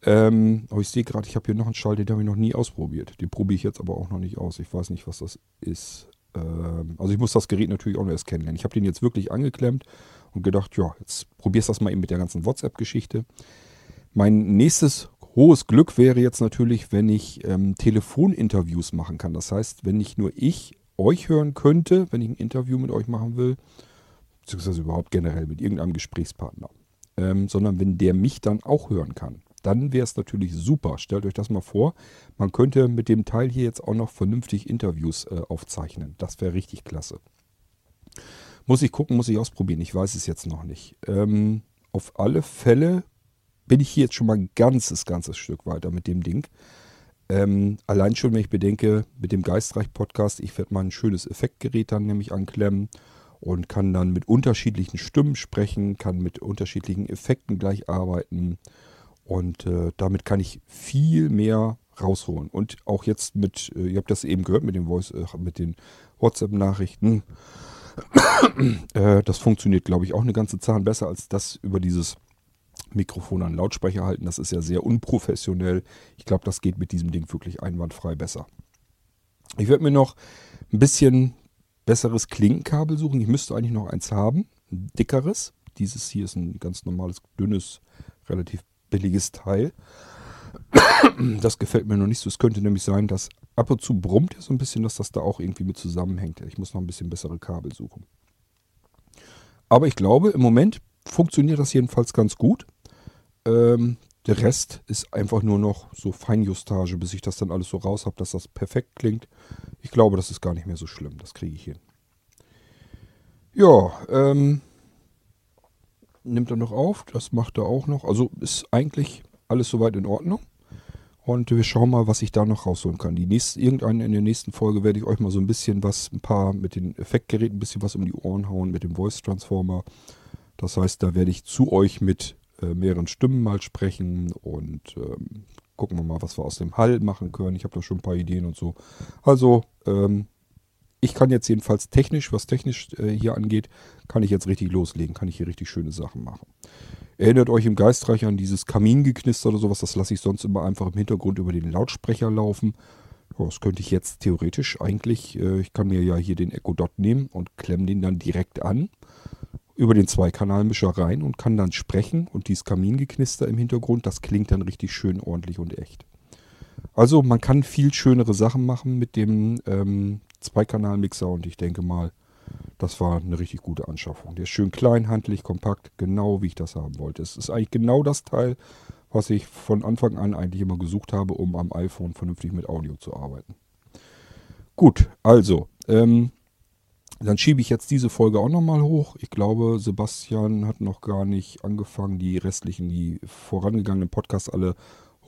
Ähm, aber ich sehe gerade, ich habe hier noch einen Schalter, den habe ich noch nie ausprobiert. Den probiere ich jetzt aber auch noch nicht aus. Ich weiß nicht, was das ist. Ähm, also ich muss das Gerät natürlich auch noch erst kennenlernen. Ich habe den jetzt wirklich angeklemmt und gedacht, ja, jetzt probierst du das mal eben mit der ganzen WhatsApp-Geschichte. Mein nächstes hohes Glück wäre jetzt natürlich, wenn ich ähm, Telefoninterviews machen kann. Das heißt, wenn nicht nur ich euch hören könnte, wenn ich ein Interview mit euch machen will, beziehungsweise überhaupt generell mit irgendeinem Gesprächspartner, ähm, sondern wenn der mich dann auch hören kann dann wäre es natürlich super. Stellt euch das mal vor, man könnte mit dem Teil hier jetzt auch noch vernünftig Interviews äh, aufzeichnen. Das wäre richtig klasse. Muss ich gucken, muss ich ausprobieren. Ich weiß es jetzt noch nicht. Ähm, auf alle Fälle bin ich hier jetzt schon mal ein ganzes, ganzes Stück weiter mit dem Ding. Ähm, allein schon, wenn ich bedenke, mit dem Geistreich-Podcast, ich werde mal ein schönes Effektgerät dann nämlich anklemmen und kann dann mit unterschiedlichen Stimmen sprechen, kann mit unterschiedlichen Effekten gleich arbeiten und äh, damit kann ich viel mehr rausholen. Und auch jetzt mit, äh, ihr habt das eben gehört mit dem Voice, äh, mit den WhatsApp-Nachrichten. Äh, das funktioniert, glaube ich, auch eine ganze Zahn besser als das über dieses Mikrofon an Lautsprecher halten. Das ist ja sehr unprofessionell. Ich glaube, das geht mit diesem Ding wirklich einwandfrei besser. Ich werde mir noch ein bisschen besseres Klinkenkabel suchen. Ich müsste eigentlich noch eins haben, ein dickeres. Dieses hier ist ein ganz normales, dünnes, relativ billiges Teil. Das gefällt mir noch nicht so. Es könnte nämlich sein, dass ab und zu brummt er so ein bisschen, dass das da auch irgendwie mit zusammenhängt. Ich muss noch ein bisschen bessere Kabel suchen. Aber ich glaube, im Moment funktioniert das jedenfalls ganz gut. Ähm, der Rest ist einfach nur noch so Feinjustage, bis ich das dann alles so raus habe, dass das perfekt klingt. Ich glaube, das ist gar nicht mehr so schlimm. Das kriege ich hin. Ja, ähm, nimmt er noch auf. Das macht er auch noch. Also ist eigentlich alles soweit in Ordnung. Und wir schauen mal, was ich da noch rausholen kann. Die nächste, irgendeine in der nächsten Folge werde ich euch mal so ein bisschen was, ein paar mit den Effektgeräten, ein bisschen was um die Ohren hauen mit dem Voice Transformer. Das heißt, da werde ich zu euch mit äh, mehreren Stimmen mal sprechen und ähm, gucken wir mal, was wir aus dem Hall machen können. Ich habe da schon ein paar Ideen und so. Also, ähm, ich kann jetzt jedenfalls technisch, was technisch äh, hier angeht, kann ich jetzt richtig loslegen, kann ich hier richtig schöne Sachen machen. Erinnert euch im Geistreich an dieses Kamingeknister oder sowas, das lasse ich sonst immer einfach im Hintergrund über den Lautsprecher laufen. Das könnte ich jetzt theoretisch eigentlich, äh, ich kann mir ja hier den Echo Dot nehmen und klemme den dann direkt an über den Zweikanalmischer rein und kann dann sprechen und dieses Kamingeknister im Hintergrund, das klingt dann richtig schön ordentlich und echt. Also man kann viel schönere Sachen machen mit dem ähm, Zweikanalmixer und ich denke mal, das war eine richtig gute Anschaffung. Der ist schön klein, handlich, kompakt, genau wie ich das haben wollte. Es ist eigentlich genau das Teil, was ich von Anfang an eigentlich immer gesucht habe, um am iPhone vernünftig mit Audio zu arbeiten. Gut, also, ähm, dann schiebe ich jetzt diese Folge auch nochmal hoch. Ich glaube, Sebastian hat noch gar nicht angefangen, die restlichen, die vorangegangenen Podcasts alle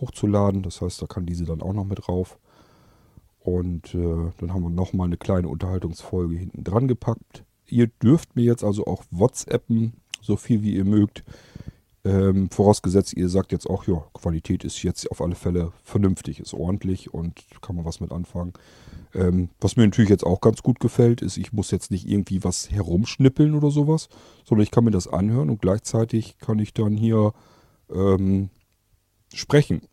hochzuladen. Das heißt, da kann diese dann auch noch mit drauf. Und äh, dann haben wir nochmal eine kleine Unterhaltungsfolge hinten dran gepackt. Ihr dürft mir jetzt also auch WhatsAppen, so viel wie ihr mögt. Ähm, vorausgesetzt, ihr sagt jetzt auch, ja, Qualität ist jetzt auf alle Fälle vernünftig, ist ordentlich und kann man was mit anfangen. Ähm, was mir natürlich jetzt auch ganz gut gefällt, ist, ich muss jetzt nicht irgendwie was herumschnippeln oder sowas, sondern ich kann mir das anhören und gleichzeitig kann ich dann hier ähm, sprechen.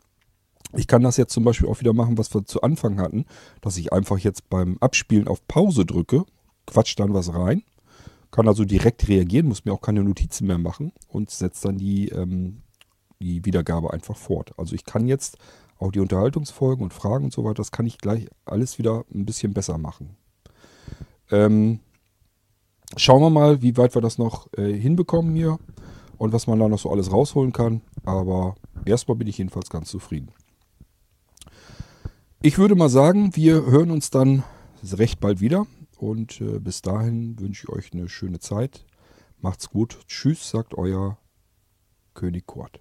Ich kann das jetzt zum Beispiel auch wieder machen, was wir zu Anfang hatten, dass ich einfach jetzt beim Abspielen auf Pause drücke, quatsch dann was rein, kann also direkt reagieren, muss mir auch keine Notizen mehr machen und setze dann die, ähm, die Wiedergabe einfach fort. Also ich kann jetzt auch die Unterhaltungsfolgen und Fragen und so weiter, das kann ich gleich alles wieder ein bisschen besser machen. Ähm, schauen wir mal, wie weit wir das noch äh, hinbekommen hier und was man da noch so alles rausholen kann. Aber erstmal bin ich jedenfalls ganz zufrieden. Ich würde mal sagen, wir hören uns dann recht bald wieder. Und äh, bis dahin wünsche ich euch eine schöne Zeit. Macht's gut. Tschüss, sagt euer König Kurt.